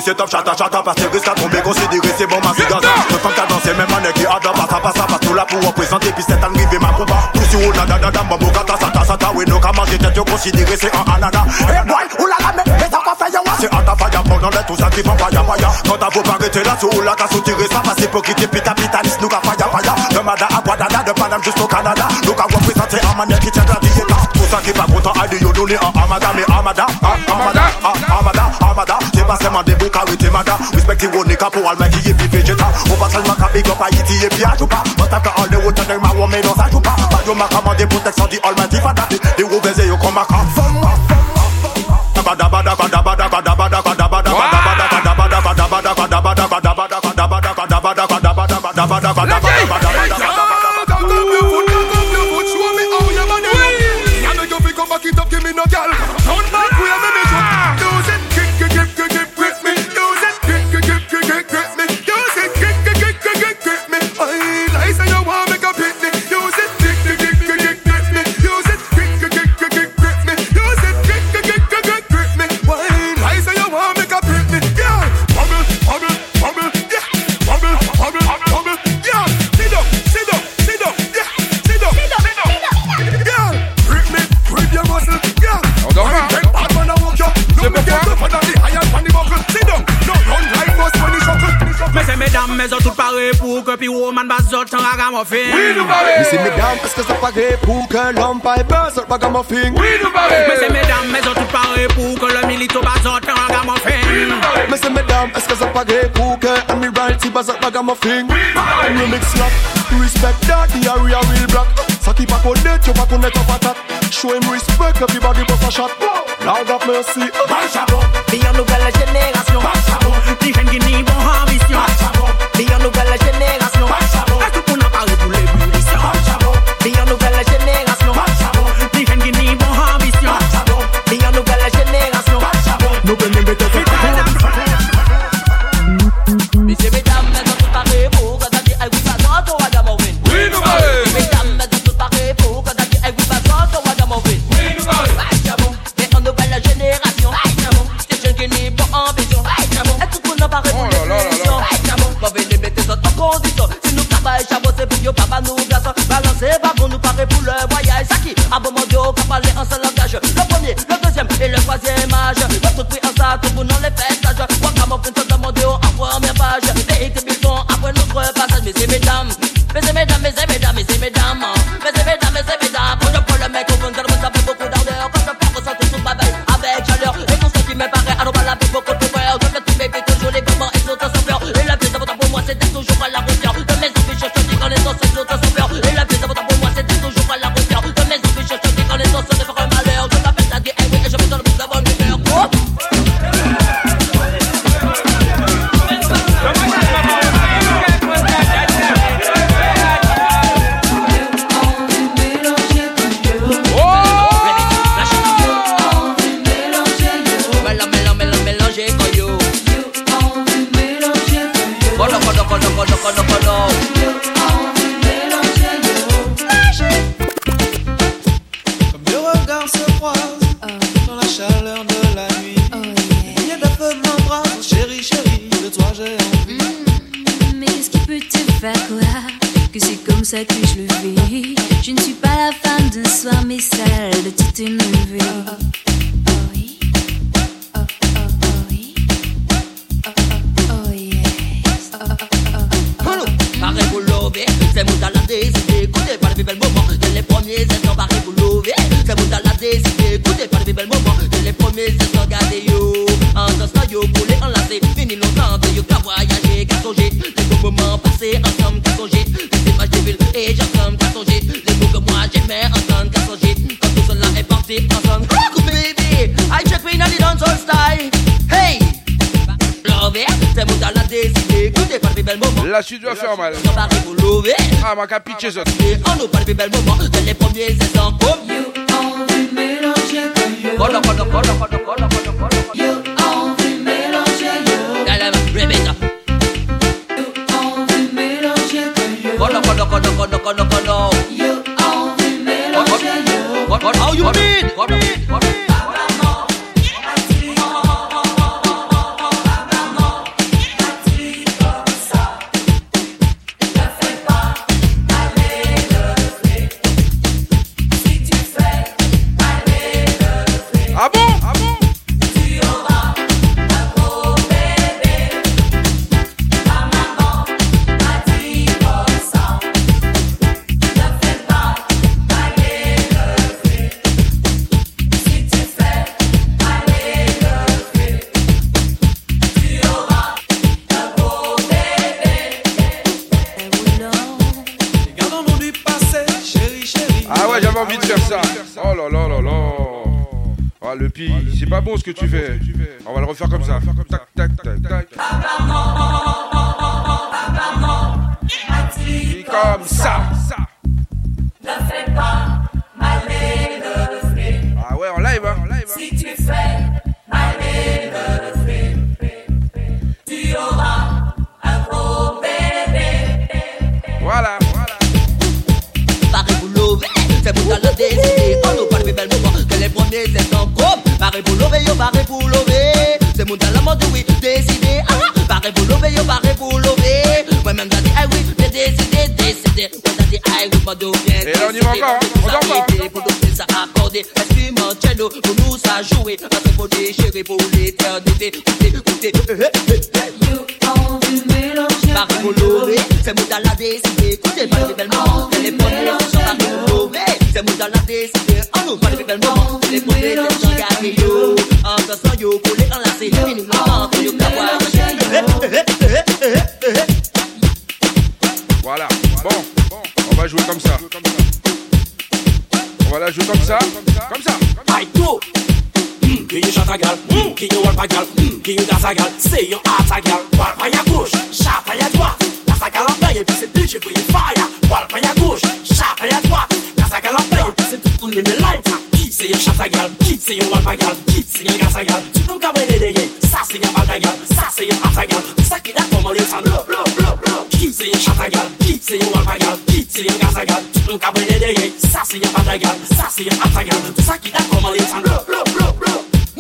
se top chata chata Pas se risque à tomber Considéré c'est bon ma gaza Ne femme qu'à danser Même année qui adore Passa passa Passe nous là pour représenter Puis c'est arrivé ma combat. Tout Mambo Sata sata Oui nous qu'à manger Tête considéré c'est un anana. Hey boy Oulala mais Mais ça va faire yawa C'est à ta faya Pendant les tout ça qui font faya faya. Quand t'as vous pas arrêter là Sur la casse ça Passe hypocrite Pita pitaliste Nous qu'à faya. Faya De Mada à Guadana De Paname jusqu'au Canada. Nous qu'à représenter Un manière qui tient la vie Pour ça qui pas content Aïe yo un Amada Mais Amada ah, Amada ah, Amada Amada. C'est pas seulement carry the mother. Respect the one nigga poor like he be vegeta. Over tell maka big up I eat the AP ajupa But after all the water them my woman me no sajupa But you maka man the protect so the almighty father. The overs say you come back up from ragamuffin. We do babe. Me see me dame parce que ça paraît pour que l'homme pas est bas sur ragamuffin. We do babe. Me see me dame mais autres paraît pour que le milito bas sur ragamuffin. Me see me dame est-ce que ça paraît pour que Admiralty bas sur ragamuffin. Remix up. respect that the area will block. Ça qui pas connaître, tu pas connaître ta patate. Show him respect, everybody bust a shot. Lord of mercy, bal chabot. Bien nouvelle génération, bal chabot. Dis rien qui n'y bon ambition, bal chabot. Bien nouvelle génération. Yo, barré pour lever. C'est mon mode, oui, décidé. Ah, barré pour lever, yo, barré pour lever. Moi-même, t'as dit, ah oui, j'ai décidé, décidé. Moi, t'as dit, ah oui, pas de bien. Et là, on y va encore, hein. on dort pas. Pour donner ça accordé, pour nous, ça jouer. Parce pour l'éternité. Écoutez, écoutez, eh. Barré pour lever, c'est mon la décidé. Écoutez, pas de belles moments, téléphone, sont barré pour lever. C'est mon la décidé. Oh non, pas de téléphone, sont jouer comme ça. On va la jouer comme ça. Comme ça. Mm, Qui you shot a gal, qui you walp a gal, qui you dance a gal, say you art a gal, walp a ya gauche, shot a ya droite, dance a gal en paye, et puis c'est DJ pour you fire, walp a ya gauche, shot a ya droite, dance a gal en paye, et puis c'est tout pour les lights, Kit se yon chatagal, kit se yon wapagal, kit se yon gasagal Tu pou kabre de deye, sa se yon batagal, sa se yon atagal Sa ki da koman yon san blop blop blop blop Kit se yon chatagal, kit se yon wapagal, kit se yon gasagal Tu pou kabre de deye, sa se yon batagal, sa se yon atagal Sa ki da koman yon san blop blop blop blop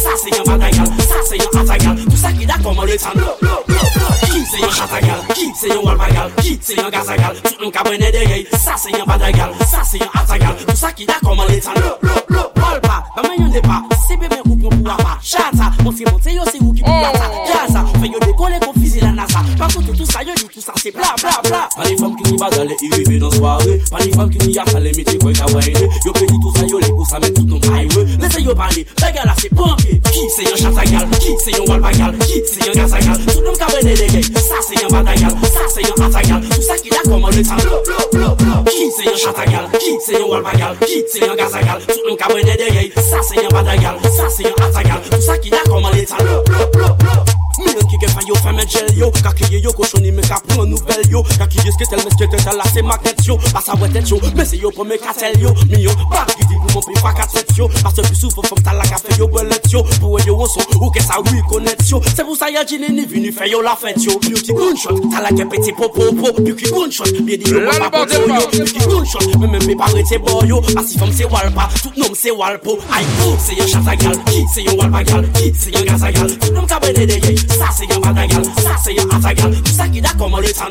Sa se yon batagal, sa se yon atagal Tout sa ki da koman le tran Blok, blok, blok, blok Ki se yon chatagal, ki se yon walbagal Ki se yon gazagal, tout an kabwene deyey Sa se yon batagal, sa se yon atagal Tout sa ki da koman le tran Blok, blok, blok, walpa Baman yon depa, sebe men ou kon pou wapa Chata, monsi monsi oh. yo se ou ki pou wata Gaza, fe yo dekole kon fizi la nasa. Pakote tout sa yo di tout sa se bla bla bla. Pa li fam ki ni badale, i vive nan soare Pa li fam ki ni yasale, meti kwen kabwene Yo pedi tout sa yo le kousa men tout nou kaiwe Lese yo pale, bagala se pompe Ki se yon chatagal, ki se yon walbagal, ki se yon gazagal Tout nou kabene de gey, sa se yon badagal, sa se yon atagal Tout sa ki la komande tan blop blop blop blop Ki se yon chatagal, ki se yon walbagal, ki se yon gazagal Tout nou kabene de gey, sa se yon badagal, sa se yon atagal Tout sa ki la komande tan blop blop blop blop Mè ki gen fay yo fè mè jel yo. Kakye yo koshoni mè ka pran nouvel yo. Kakye sketel mè sketel tala se magnet yo. Basa wè tet yo, mè se yo pou mè katel yo. Mi yo, bak gidi pou mè pri fwa katet yo. Basa pi soufou fòm tala ka fè yo belet yo. Pou wè yo oso, ou ke sa wè konet yo. Se pou sa yal jine ni vini fè yo la fèt yo. Mè ki gounchot, tala ke peti popo po Mè ki gounchot, mè di yo wè pa pote yo. Mè ki gounchot, mè mè mè pare te bo yo. Asi fòm se walpa, tout nom se walpo Ay pou, se yon chata gal, ki se yon walpa gal Ki se yon gaza gal, nom tabene de ye. Sa se yon bagagal, sa se yon afagal Tout sa ki da koman le tan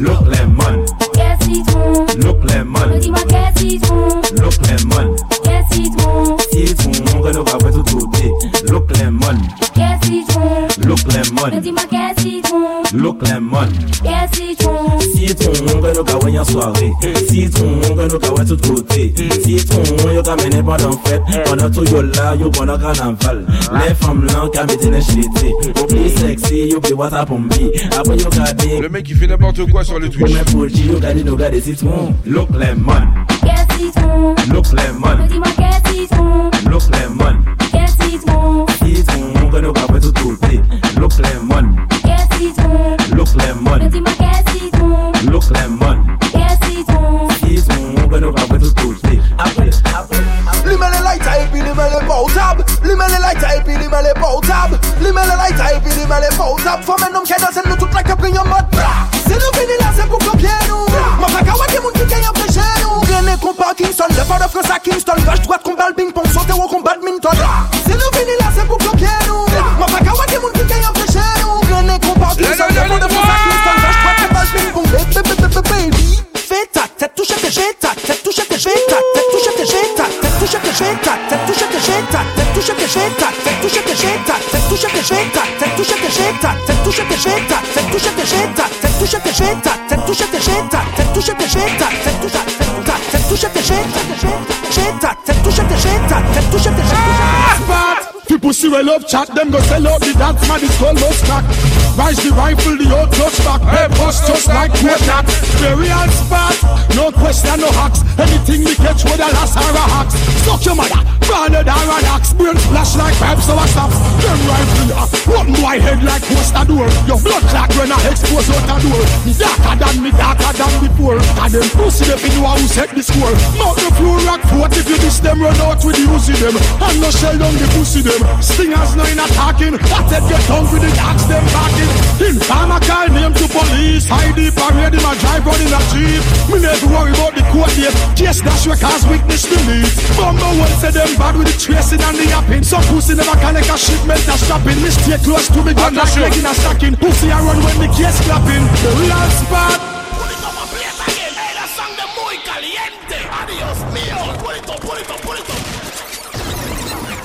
Look lemon Ke citron Look lemon Di mwa ke citron Look lemon Ke citron Citron, relo pa vwe tout kote Look lemon Ke citron Look lemon Di mwa ke citron Look lemon Ke citron Citron, relo ka wè yon soare Citron, relo ka wè tout kote Citron, yo ka mene pandan fèt Pandan tou yo la, yo pandan kanan val Le fam lan ka mette nen chete Oblise sexy, you play what happened me. Après, you got me. Le mec, il fait n'importe quoi sur le Twitch. Mais pour you got it, you got it. Look lemon. Yes, it's mon. Look lemon. Dis-moi, it's mon. Look lemon. Yes, it's. People see we love chat, them go sell out the dance man, it's almost crack. Rise the rifle, the old touch back. Hey, bust just like quarterback. Very on spot, no question, no hacks. Anything we catch with a lass or a hacks. Suck your mother, branded an axe. Brain flash like pipes, so I stop. Them rifle, uh, one boy head like poster door. Your blood clot when I expose out the door. Me darker than me, darker than before. And them pussy them in who set the score. Mount the floor rock fort if you diss them, run out with the Uzi them. And no shell down the pussy them. Stingers no in attacking. Said get down with the dogs them backing. Informer call name to police. ID parade him a drive in a jeep. Me never worry about the court date. Case dash we cause witness to me. Bumble one say them bad with the tracing and the yapping. Some pussy never collect a shipment close to me gun like leg in a stacking. Pussy I run when the case clapping. The real spot.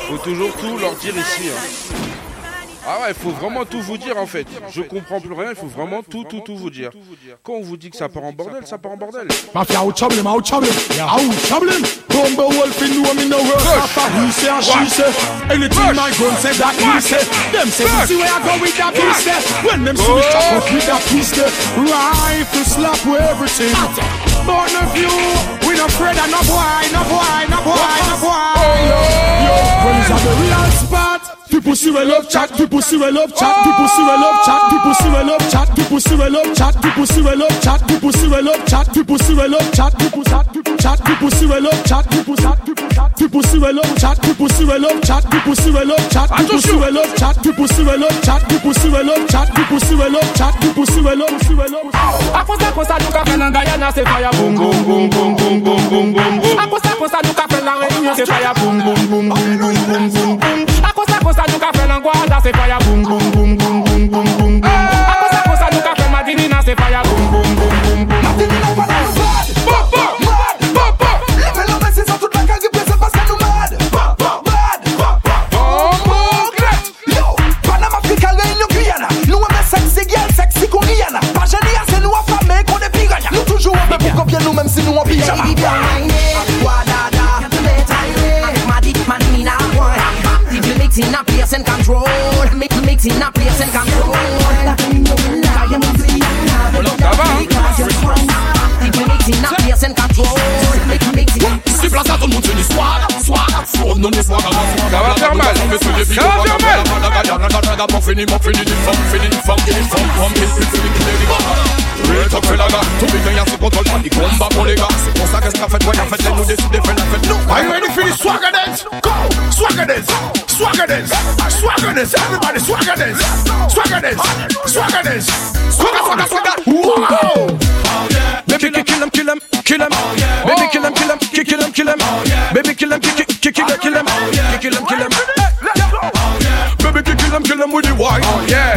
Faut toujours tout leur dire ici. hein. Ah ouais, il faut vraiment tout vous dire en fait. Je comprends plus rien, il faut vraiment tout, tout, tout vous dire. Quand on vous dit que ça part en bordel, ça part en bordel. Mafia out trouble out trouble out trouble. Bumble wolf in know me no worse. After he say and she say, anything my gun say that he say. Them say we see where I go with that piece there. When them see me chop up with that piece there, rifle slap with everything. But no few, we no afraid of no boy, no boy, no boy, no boy. Yo, yo, when is the real spot? People see we love chat, people see we love chat, people see we love chat, people see we love chat, people see we love chat, people see we love chat, people see we love chat, people see we love chat, people chat, people chat, people see we love chat, people chat, people chat, people see we love chat, people see we love chat, people see we love chat, people see we love chat, people see we love chat, people see we love chat, people see we love chat, people see we love, see we love. Akosa kosa café dans Guyana c'est fire boom boom boom boom boom boom boom boom. Akosa kosa café dans Réunion c'est fire boom boom boom boom boom boom boom cause that you can fell fire. Boom, boom, boom, boom, boom, boom, boom, boom. A cause that cause that you can fell, fire. Boom, boom, boom, boom, boom. Nous toujours un nous même si nous en pijama. mix in a place and control. Mix, mix in a place and control. Tu places à tout le monde une histoire, soit, soit, non, histoire, ça va faire mal, ça va faire mal. Fini, fini, fini, fini, Real talk fella ga To be gagné sous contrôle pas du combat pour les gars C'est pour ça que ce qu'a fait toi y'a fait nous décider fait la fête Are you ready for the swagger dance? Go Swagger dance! Swagger dance! Swagger dance! Everybody swagger dance! Swagger dance! Swagger dance! Swagger, swagger, swagger! Wow! Baby, kill kill him, kill him, kill him. Baby, kill him, kill him, kill kill him, kill him. Baby, kill him, kill kill kill kill kill him, kill him, kill him. Baby, kill them, kill with the wine.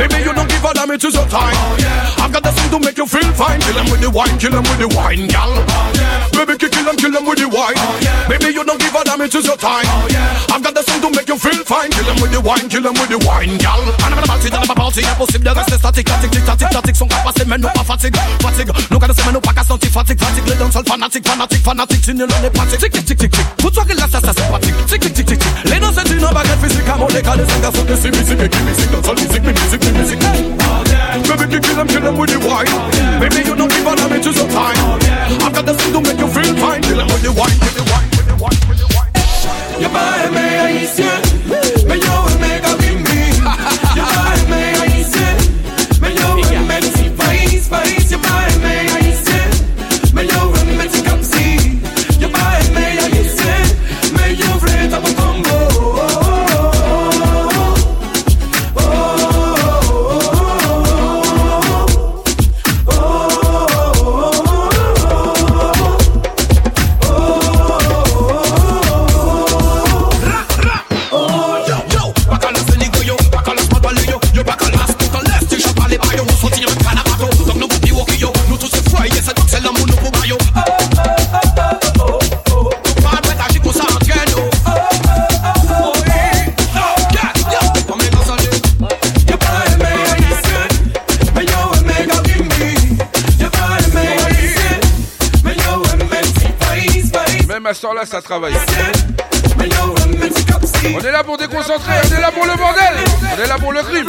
Baby, you don't give a damn, it is your time. To make you feel fine. Kill them with the wine, kill them with the wine, gal. Baby, kill them, kill them with the wine. Baby, you don't give a damn, it is your time. I've got the thing to make you feel fine. Kill them with the wine, kill them with the wine, gal. And I'm party, dans la party, impossible de rester statique, statique, tic, tatic, tatic, sont capables, mais non pas fatigue, fatigue. Nous quand c'est nous pas qu'à sentir fatigue, fatigue. Les danseurs fanatiques, fanatiques, fanatiques, si nous les pratiques. Tic, tic, tic, tic, tic. Faut toi que là, ça, ça, c'est pratique. Tic, tic, tic, tic, tic. Les danseurs, c'est une baguette physique, à mon décalé, un garçon de c'est musique, et qui musique, danseur, musique, mais musique, mais musique. Baby, kill them, kill them with the wine. Baby, you don't give a damn, it is your time. I've got the thing to make you feel fine. Kill them with the wine, with the wine, with the wine, with the wine. Your body país. Même à ce temps-là, ça travaille. On est là pour déconcentrer, on est là pour le bordel, on est là pour le crime.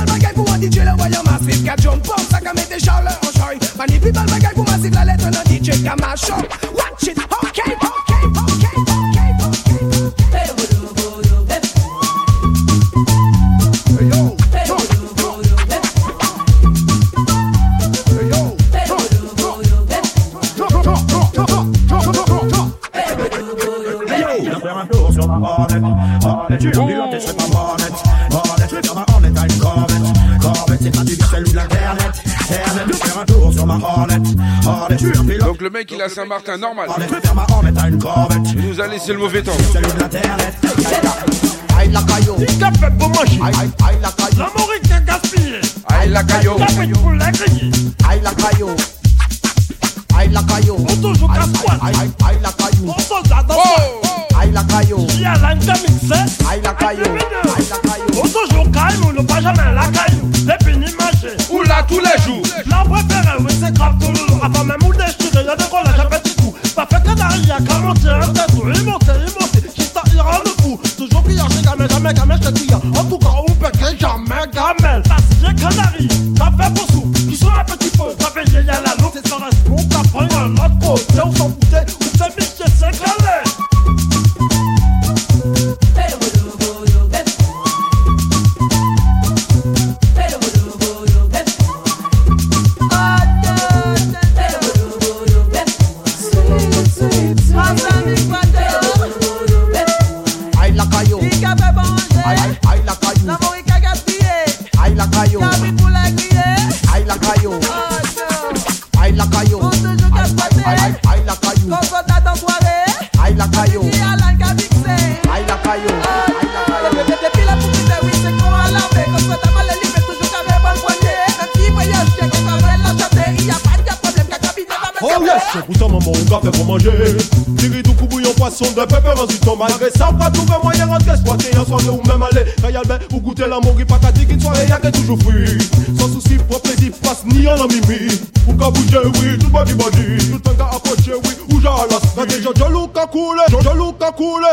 people bagay the an DJ le woyo masif Ka jump up, can make mette jaw le sorry. Fani people bagay pou let them know nan DJ ka machop Watch it. la Saint-Martin, normal. On préfère ma Hornet à une Corvette. Il nous a laissé le mauvais temps. Celui de l'internet. Aïe la caillou. Handicap fait beau manger. Aïe la caillou. La morine qui a gaspillé. Aïe la caillou. Café pour la grille. Aïe la caillou. Aïe la caillou. On touche au casse-poil. Aïe la caillou. On s'en dans oh, oh. Aïe la caillou. J'y ai la mixé. Aïe la caillou. Aïe la caillou. On touche au caillou. Ne pas jamais la caillou. Depuis ni manger. Oula tous les jours. La préférée, oui, c'est grave tout le monter un tête. Il monte, il monte, qui t'a il rend le fou. Toujours chez gamel, jamais gamel, je te dis. En tout cas, on peut que jamais gamel. Parce que j'ai canari, poisson de pépé en ton Malgré ça, va trouver moyen exploiter Un soirée ou même aller bain ou goûter l'amour Il pas qu'à qu'une soirée y'a toujours fruit Sans souci, pour plaisir, passe ni en la mimi Ou qu'à bouger, oui, tout body Tout le temps approcher, oui, ou j'alas Quand déjà jaloux qu'à couler, jaloux qu'à couler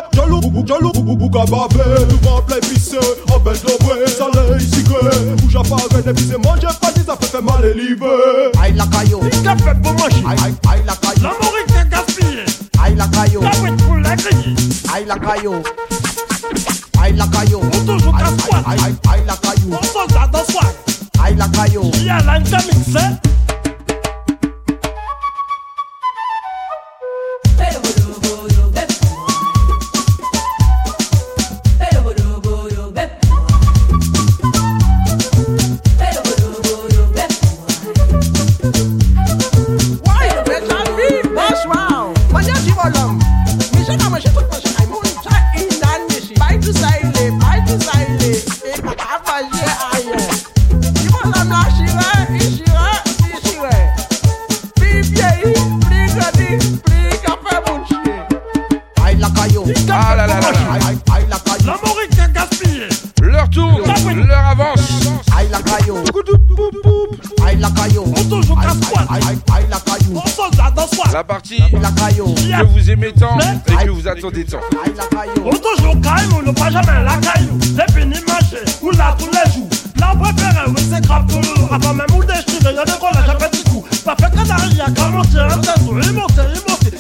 monter un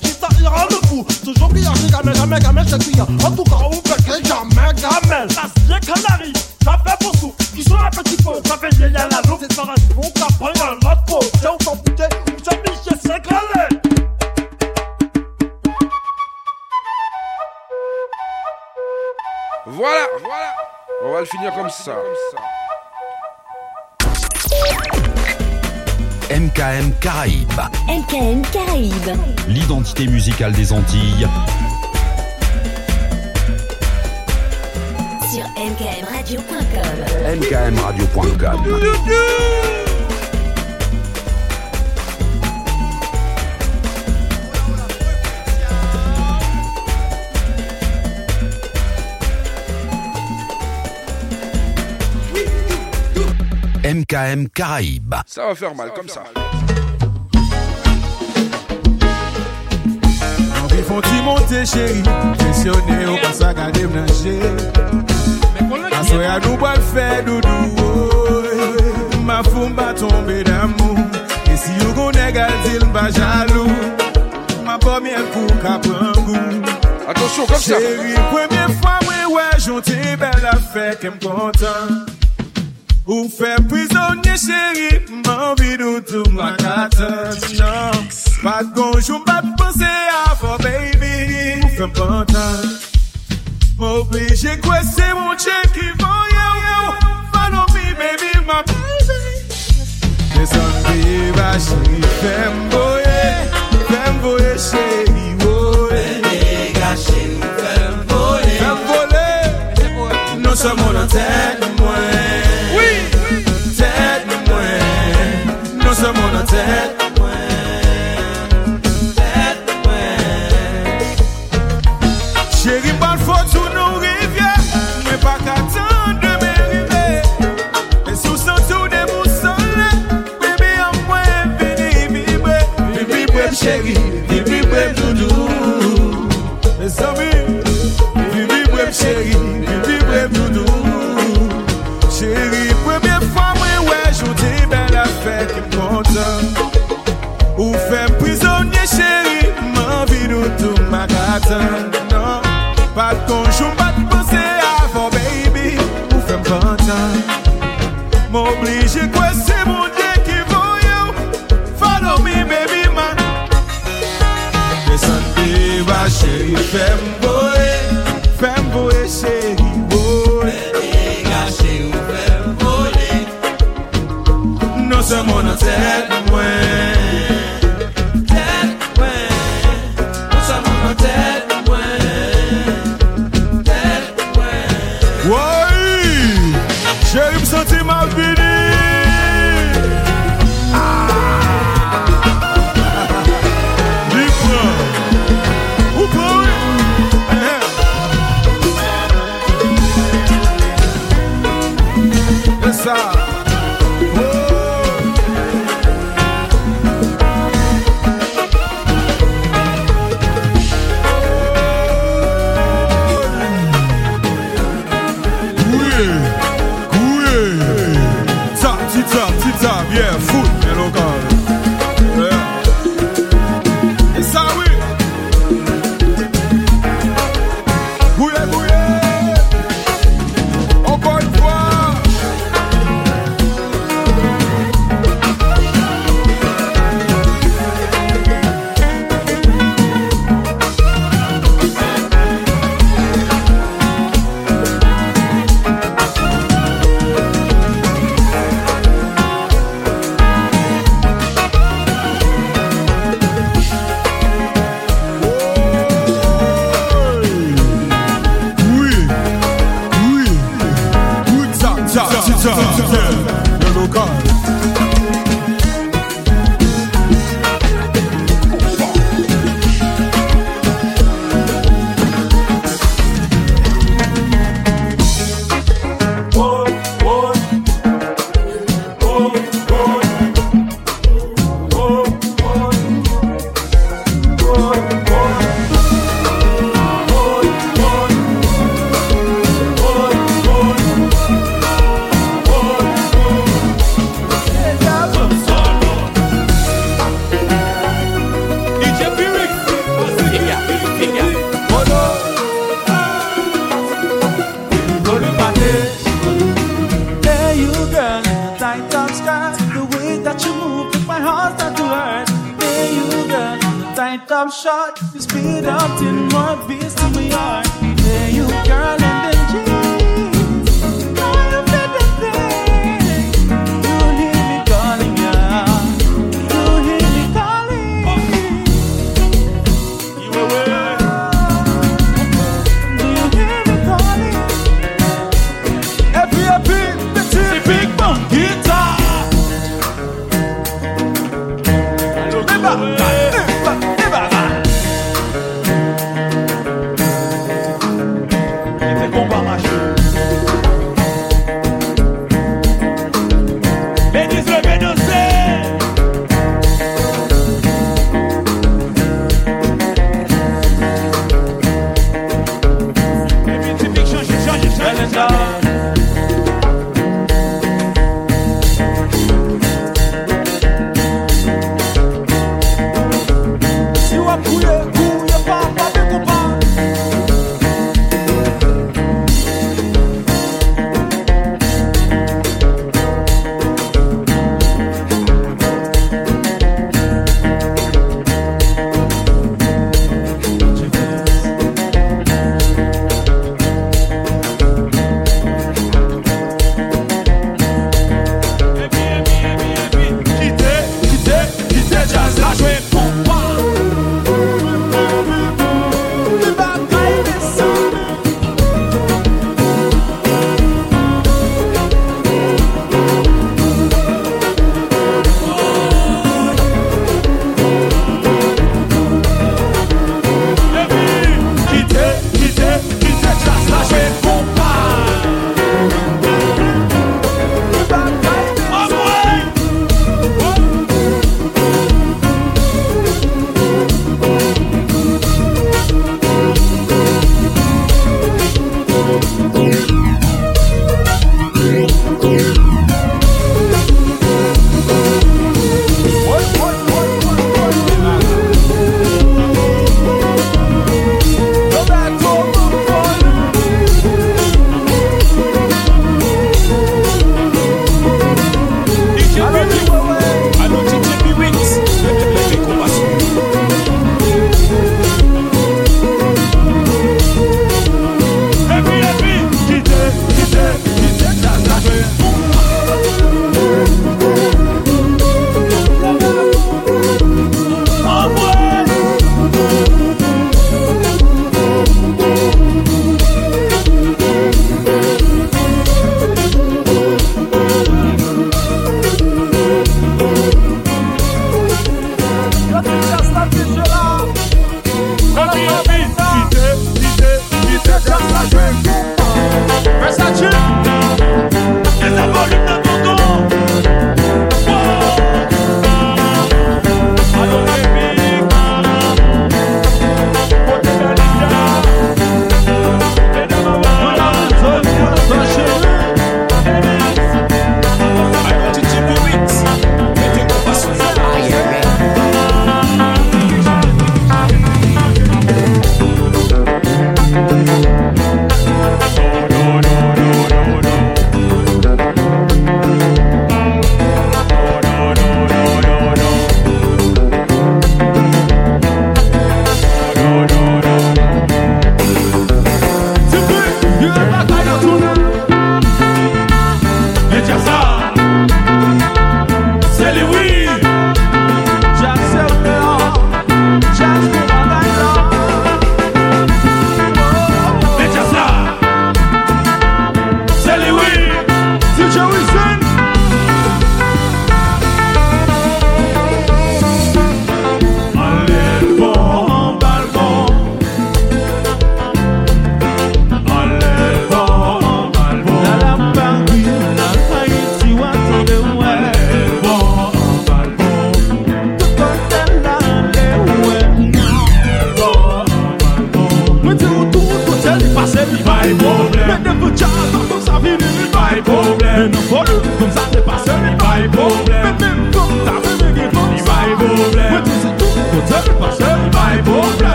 qui t'a il rend le fou. Toujours qu'il y a chez gamel, jamais gamel, je te dis. En tout cas, on peut que jamais gamel. Parce que les canaries, ça pour sous. MKM Caraïbes, Caraïbes. l'identité musicale des Antilles. Sur mkmradio.com. mkmradio.com. MKM Caraïbes. Ça va faire mal comme ça. Envie font-ils monter chérie. Questionner au pas à garder manger Assoy à nous pas le faire doudou oh, eh, eh. Ma femme va tomber d'amour. Et si vous connaissez Galdil pas jaloux. Ma première coup qu'a prend goût. Attention comme ça. Chérie, première fois ouais ouais J'entends belle affaire qui me content Ou fè prizonye chéri, mwen vidou tou makatan chan Pat gonjou mbat pense avon baby, ou fè mpantan Mwen oblije kwe se mwen chè ki von yo. Follow me baby, my baby Mwen son viva chéri, fè mboye, fè mboye chéri woye Mwen nega chéri, fè mboye, fè mboye Non se mwen antenne.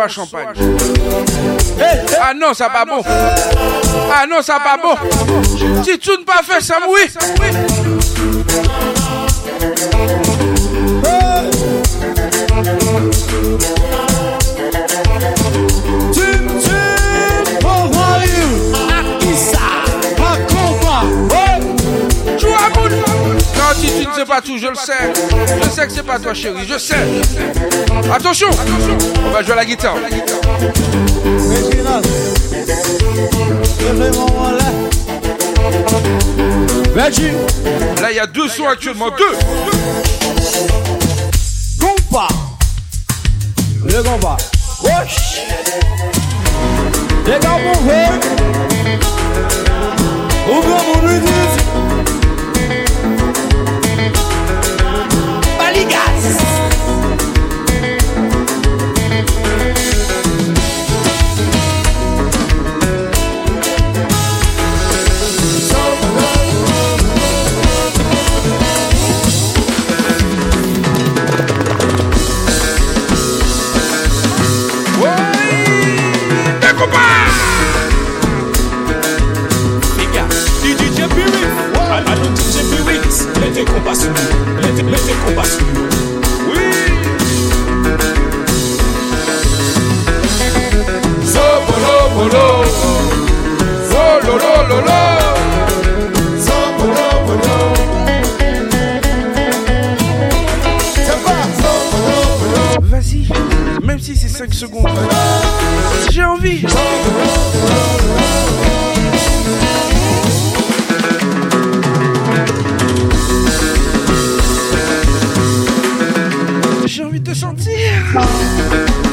À Champagne. Ah non, ça pas bon. Ah non, ça pas bon. Si tu ne pas fait ça, oui. Pas tout, je le sais. Je sais que c'est pas toi, chérie, je sais. Attention, on va jouer à la guitare. Là, il y a deux sons actuellement, deux. Compas. Le compas. Wesh. Les gars, mon frère. Ouvre mon mettez compas sur nous, mettez, mettez compas sur nous. Oui. So bolo bolo, so lo lo lo lo, so bolo bolo. Vas-y, même si c'est 5 secondes, j'ai envie. Te sentir.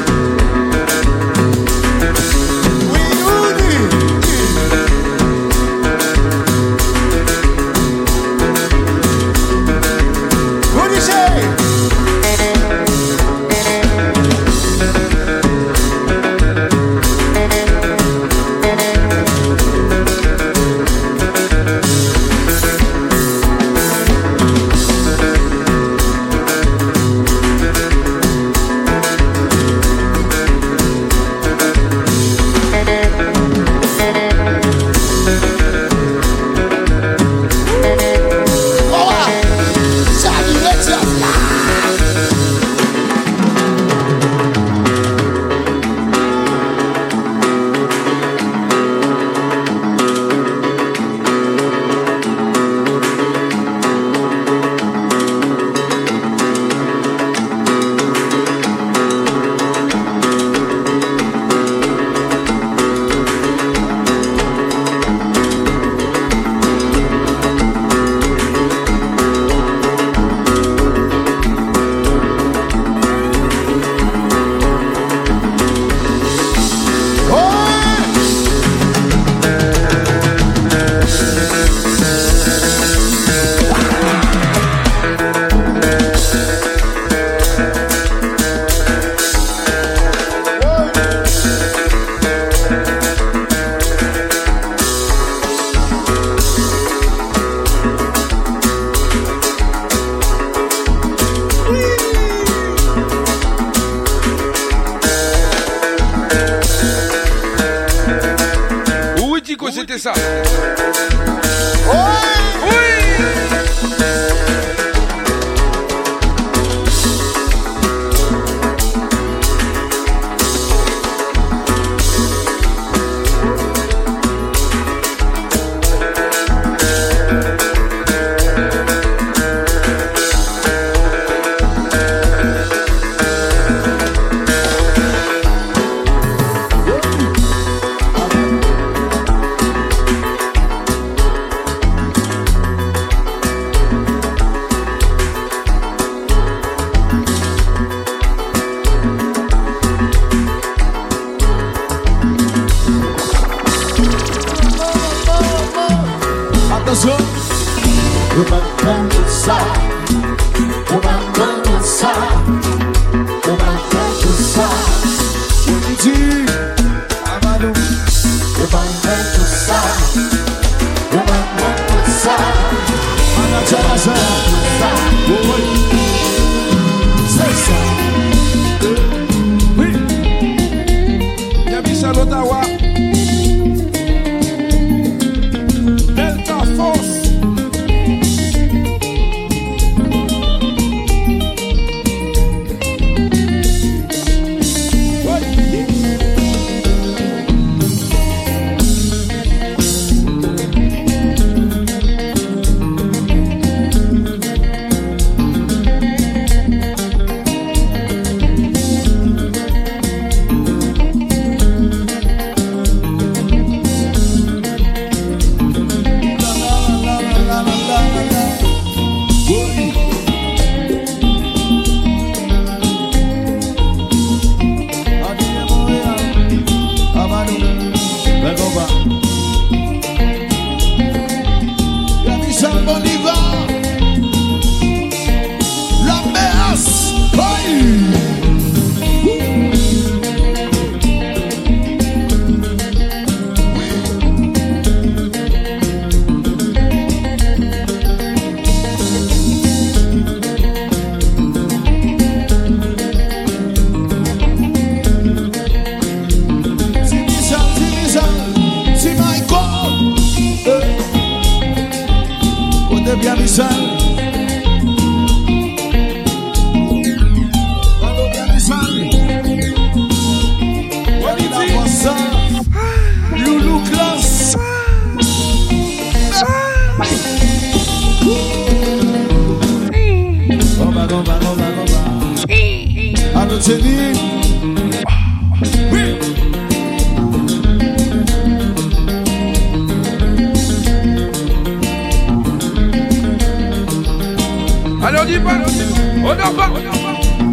Odoba,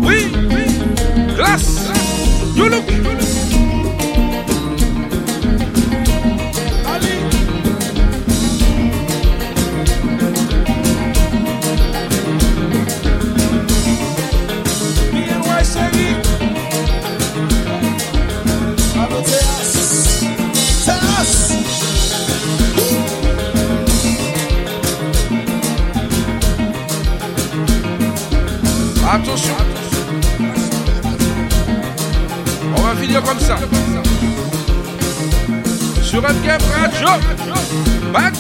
oui, glas, you look, you look. comme ça. Sur MKM Radio, Bad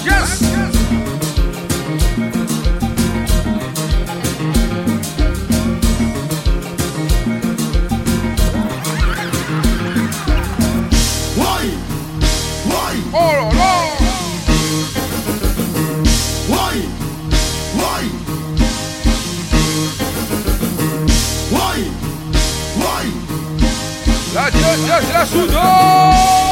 dois, três!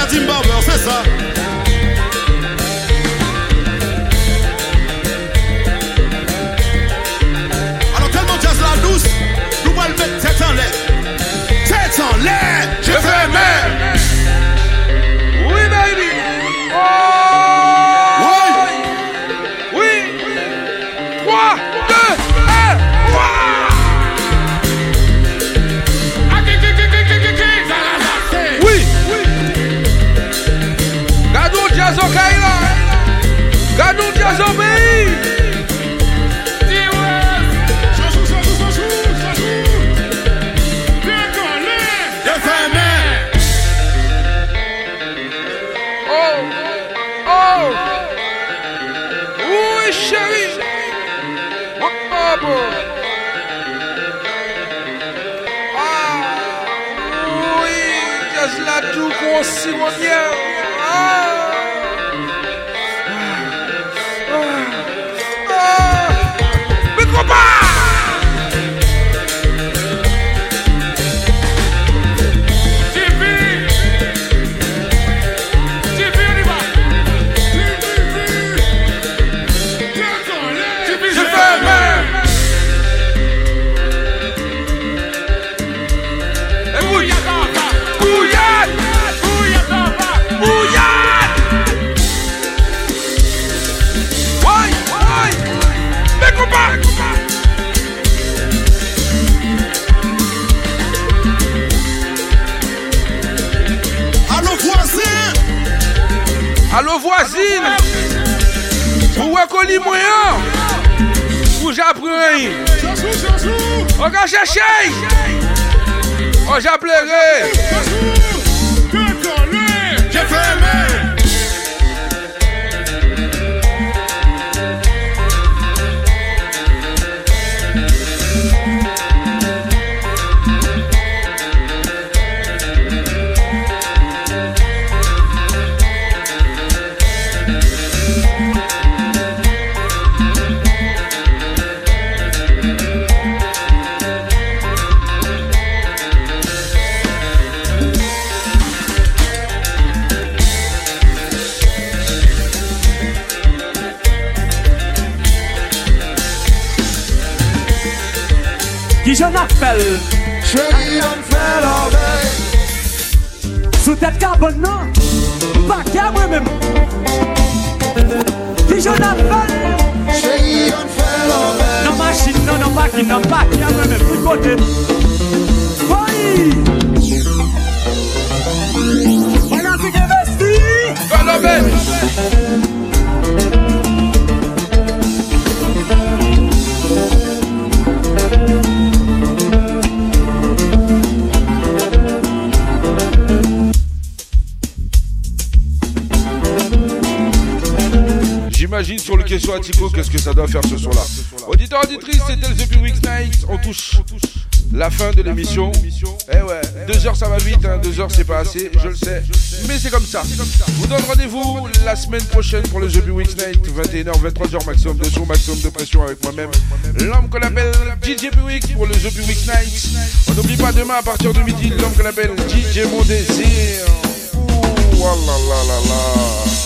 à Tim Barber, c'est ça. di mwen an Ou japren yi Ou ka chèche. Yi Ou japlere fel Chèri an fel avèk Sou tèt karbon nan Bakè mwen mèm Dijon an fel Chèri an fel avèk Nan machin nan nan makin nan Bakè mwen mèm Pou kote Boyi An an ti ke vesti Fel avèk qu'est-ce que ça doit faire ce soir-là. Auditeur, auditrice, c'était le The Week Night. On touche la fin de l'émission. Eh ouais, deux heures ça va vite, hein. deux heures c'est pas assez, je le sais. Mais c'est comme ça. Vous donne rendez-vous la semaine prochaine pour le The Week Night, 21h, 23h maximum de son, maximum de pression avec moi-même. L'homme qu'on appelle DJ Buick pour le The Week Night. On n'oublie pas demain à partir de midi, l'homme qu'on appelle DJ Mon Désir. Ouh, oh là là là là.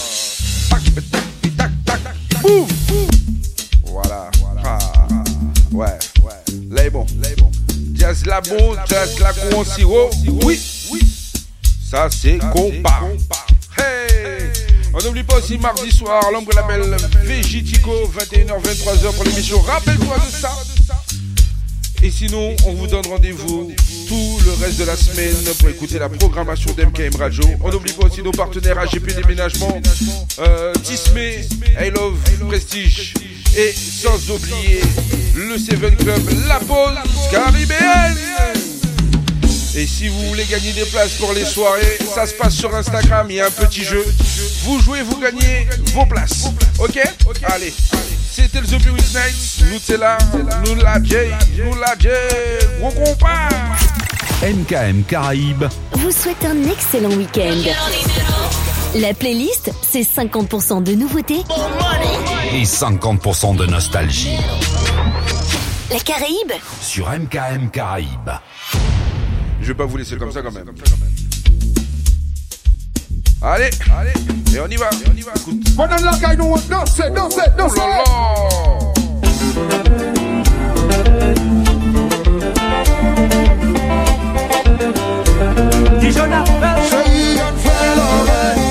Voilà. Ah, ouais, ouais. Là est bon. Jazz la bon, jazz la en sirop. Oui, oui. Ça c'est compas. Hey On n'oublie pas aussi mardi soir, l'homme qu'on appelle Végitico, 21h, 23h pour l'émission. Rappelle-toi de ça. Et sinon, on vous donne rendez-vous tout le reste de la semaine pour écouter la programmation d'MKM Radio. On n'oublie pas aussi nos partenaires AGP Déménagement, euh, Tismé, I Love Prestige et sans oublier le Seven Club, la pause caribéenne. Et si vous voulez gagner des places pour les soirées, ça se passe sur Instagram, il y a un petit jeu. Vous jouez, vous gagnez vos places. Ok? Allez. C'était le Week Night. Nous c'est là, nous la J, nous la J. Gros compas. MKM Caraïbes vous souhaite un excellent week-end. La playlist, c'est 50% de nouveautés et 50% de nostalgie La Caraïbe sur MKM Caraïbes. Je vais pas vous laisser comme ça quand même. Allez, allez, et on y va, et on y va. Écoute. Madame la caille, nous danser, danser, danser. Oh Dijon a fait, chérie, on fait l'oreille.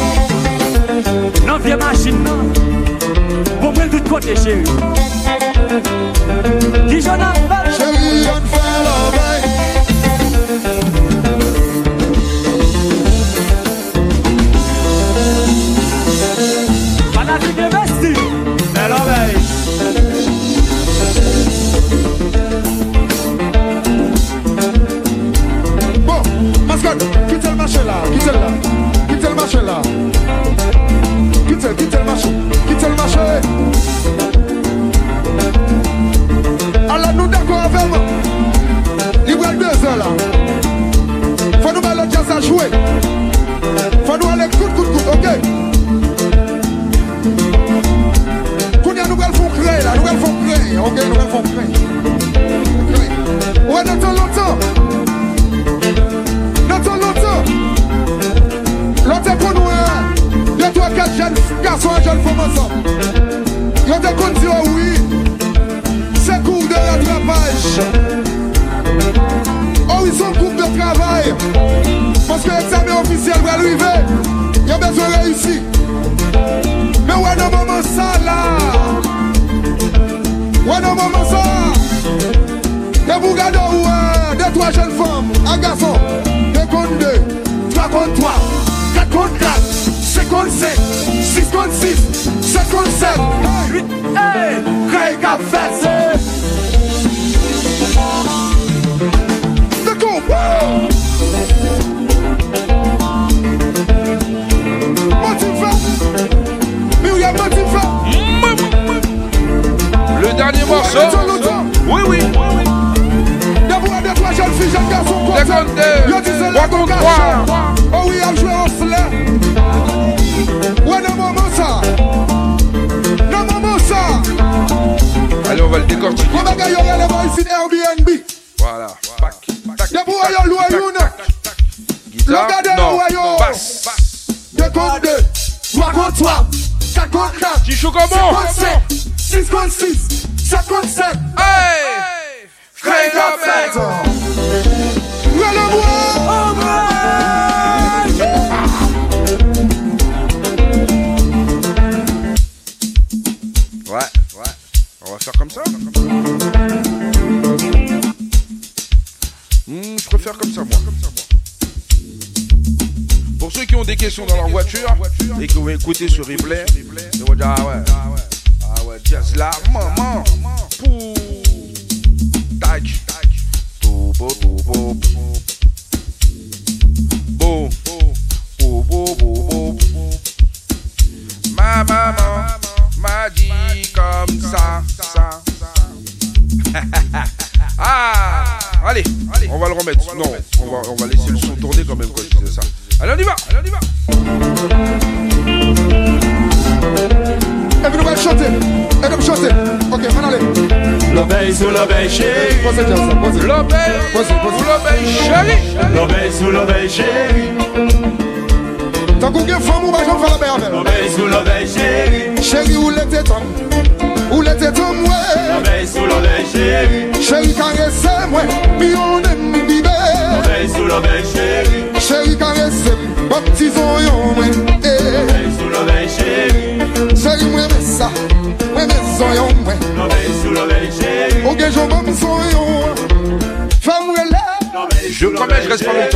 Non, vieux machine, non. Bon, moi, de côté, chérie. Dijon a fait. Ok nou el fon kwen. Ouè nou ton lontan Nou ton lontan Lontan kon ouè De to a kat jen Gason a jen fon monsan Lontan kon diwa ouwi Se kou de rattrapaj Orison oh, koup de travay Paske eksamè ofisyel wè l'uive Yo bezwe reyusi Mè wè nan maman sa la non, moment ça. Regardez ouais, deux, trois jeunes femmes, un garçon, deux contre deux, trois contre trois, quatre contre quatre, cinq contre cinq, six contre six, sept contre sept, huit, hey, Craig a fait dernier morceau. Oui, oui. Oh oui, à jouer en cela. Ouais, non, maman, ça. Non, maman, ça. Allez, on va le décortiquer. On va gagner les boys sur Airbnb. Voilà. Debout, on loue une. Guitare, non, Trois trois concept. Hey! Straight up Ouais, ouais. On va faire comme ça. Hmm, je préfère comme ça, moi. Pour ceux qui ont des questions dans leur voiture et qui vont écouter ce replay, ils vont dire Ah ouais, ah ouais, jazz là.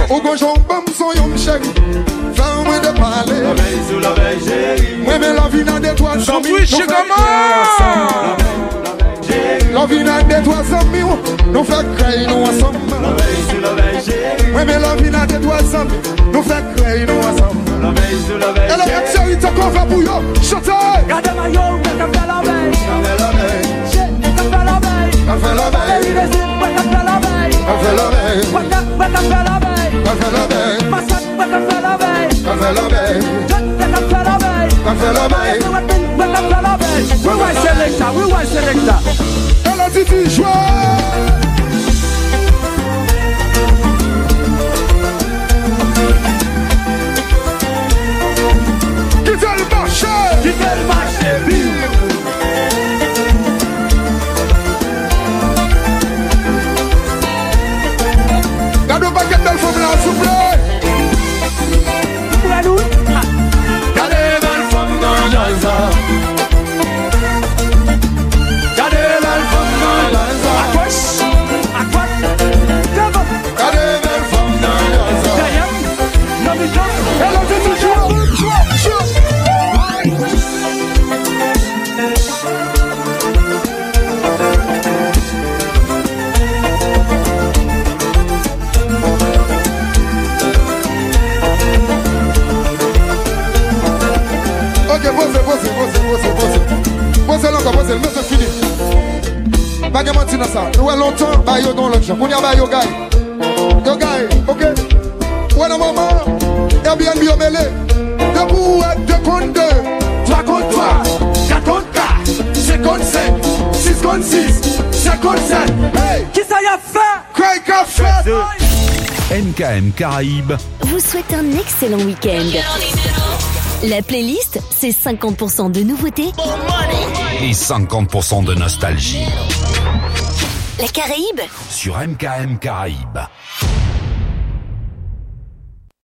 Ou gojon bam son yon chèri Flan mwen de pale. L'oreille sou l'oreille chéri Mwen men la vi nan detwa zami Nou fè kre La vi nan detwa zami Nou fè kre nou asam L'oreille sou l'oreille chéri Mwen men la vi nan detwa zami Nou fè kre nou asam L'oreille sou l'oreille chéri E lè ek chéri te kon fè pou yo? Chote Gade ma yo mwen ka fè l'oreille Ka fè l'oreille Che, ka fè l'oreille Ka fè l'oreille Ka fè l'oreille Ka fè l'oreille Ka fè l'oreille la veille. Elle fait la veille. Ouais, qu'elle- ouais, qu'elle fait la veille. Elle fait la veille. Massacre, ouais, qu'elle fait la veille. Elle fait la veille. Jet, ouais, qu'elle fait la veille. Elle fait la veille. Ouais, ouais, ouais, qu'elle fait la veille. We want selector, we want selector. Elle a dit tu joues. Quittez le marché? Posez l'encore, posez, le monsieur fini. Pas de mentir dans ça. Nous avons longtemps, bah yo dans l'autre champ. On y a bah yo gay. Yo gay, ok. Ouais, non, maman. Airbnb yo mêlé. Deux pour ouais, deux contre deux. Trois contre trois. Quatre contre quatre. Cinq contre cinq. Six contre six. Sept contre sept. Hey! Qui ça y a fait? Craig a fait! MKM Caraïbes vous souhaite un excellent week-end. La playlist, c'est 50% de nouveautés Et 50% de nostalgie. La Caraïbe Sur MKM Caraïbes.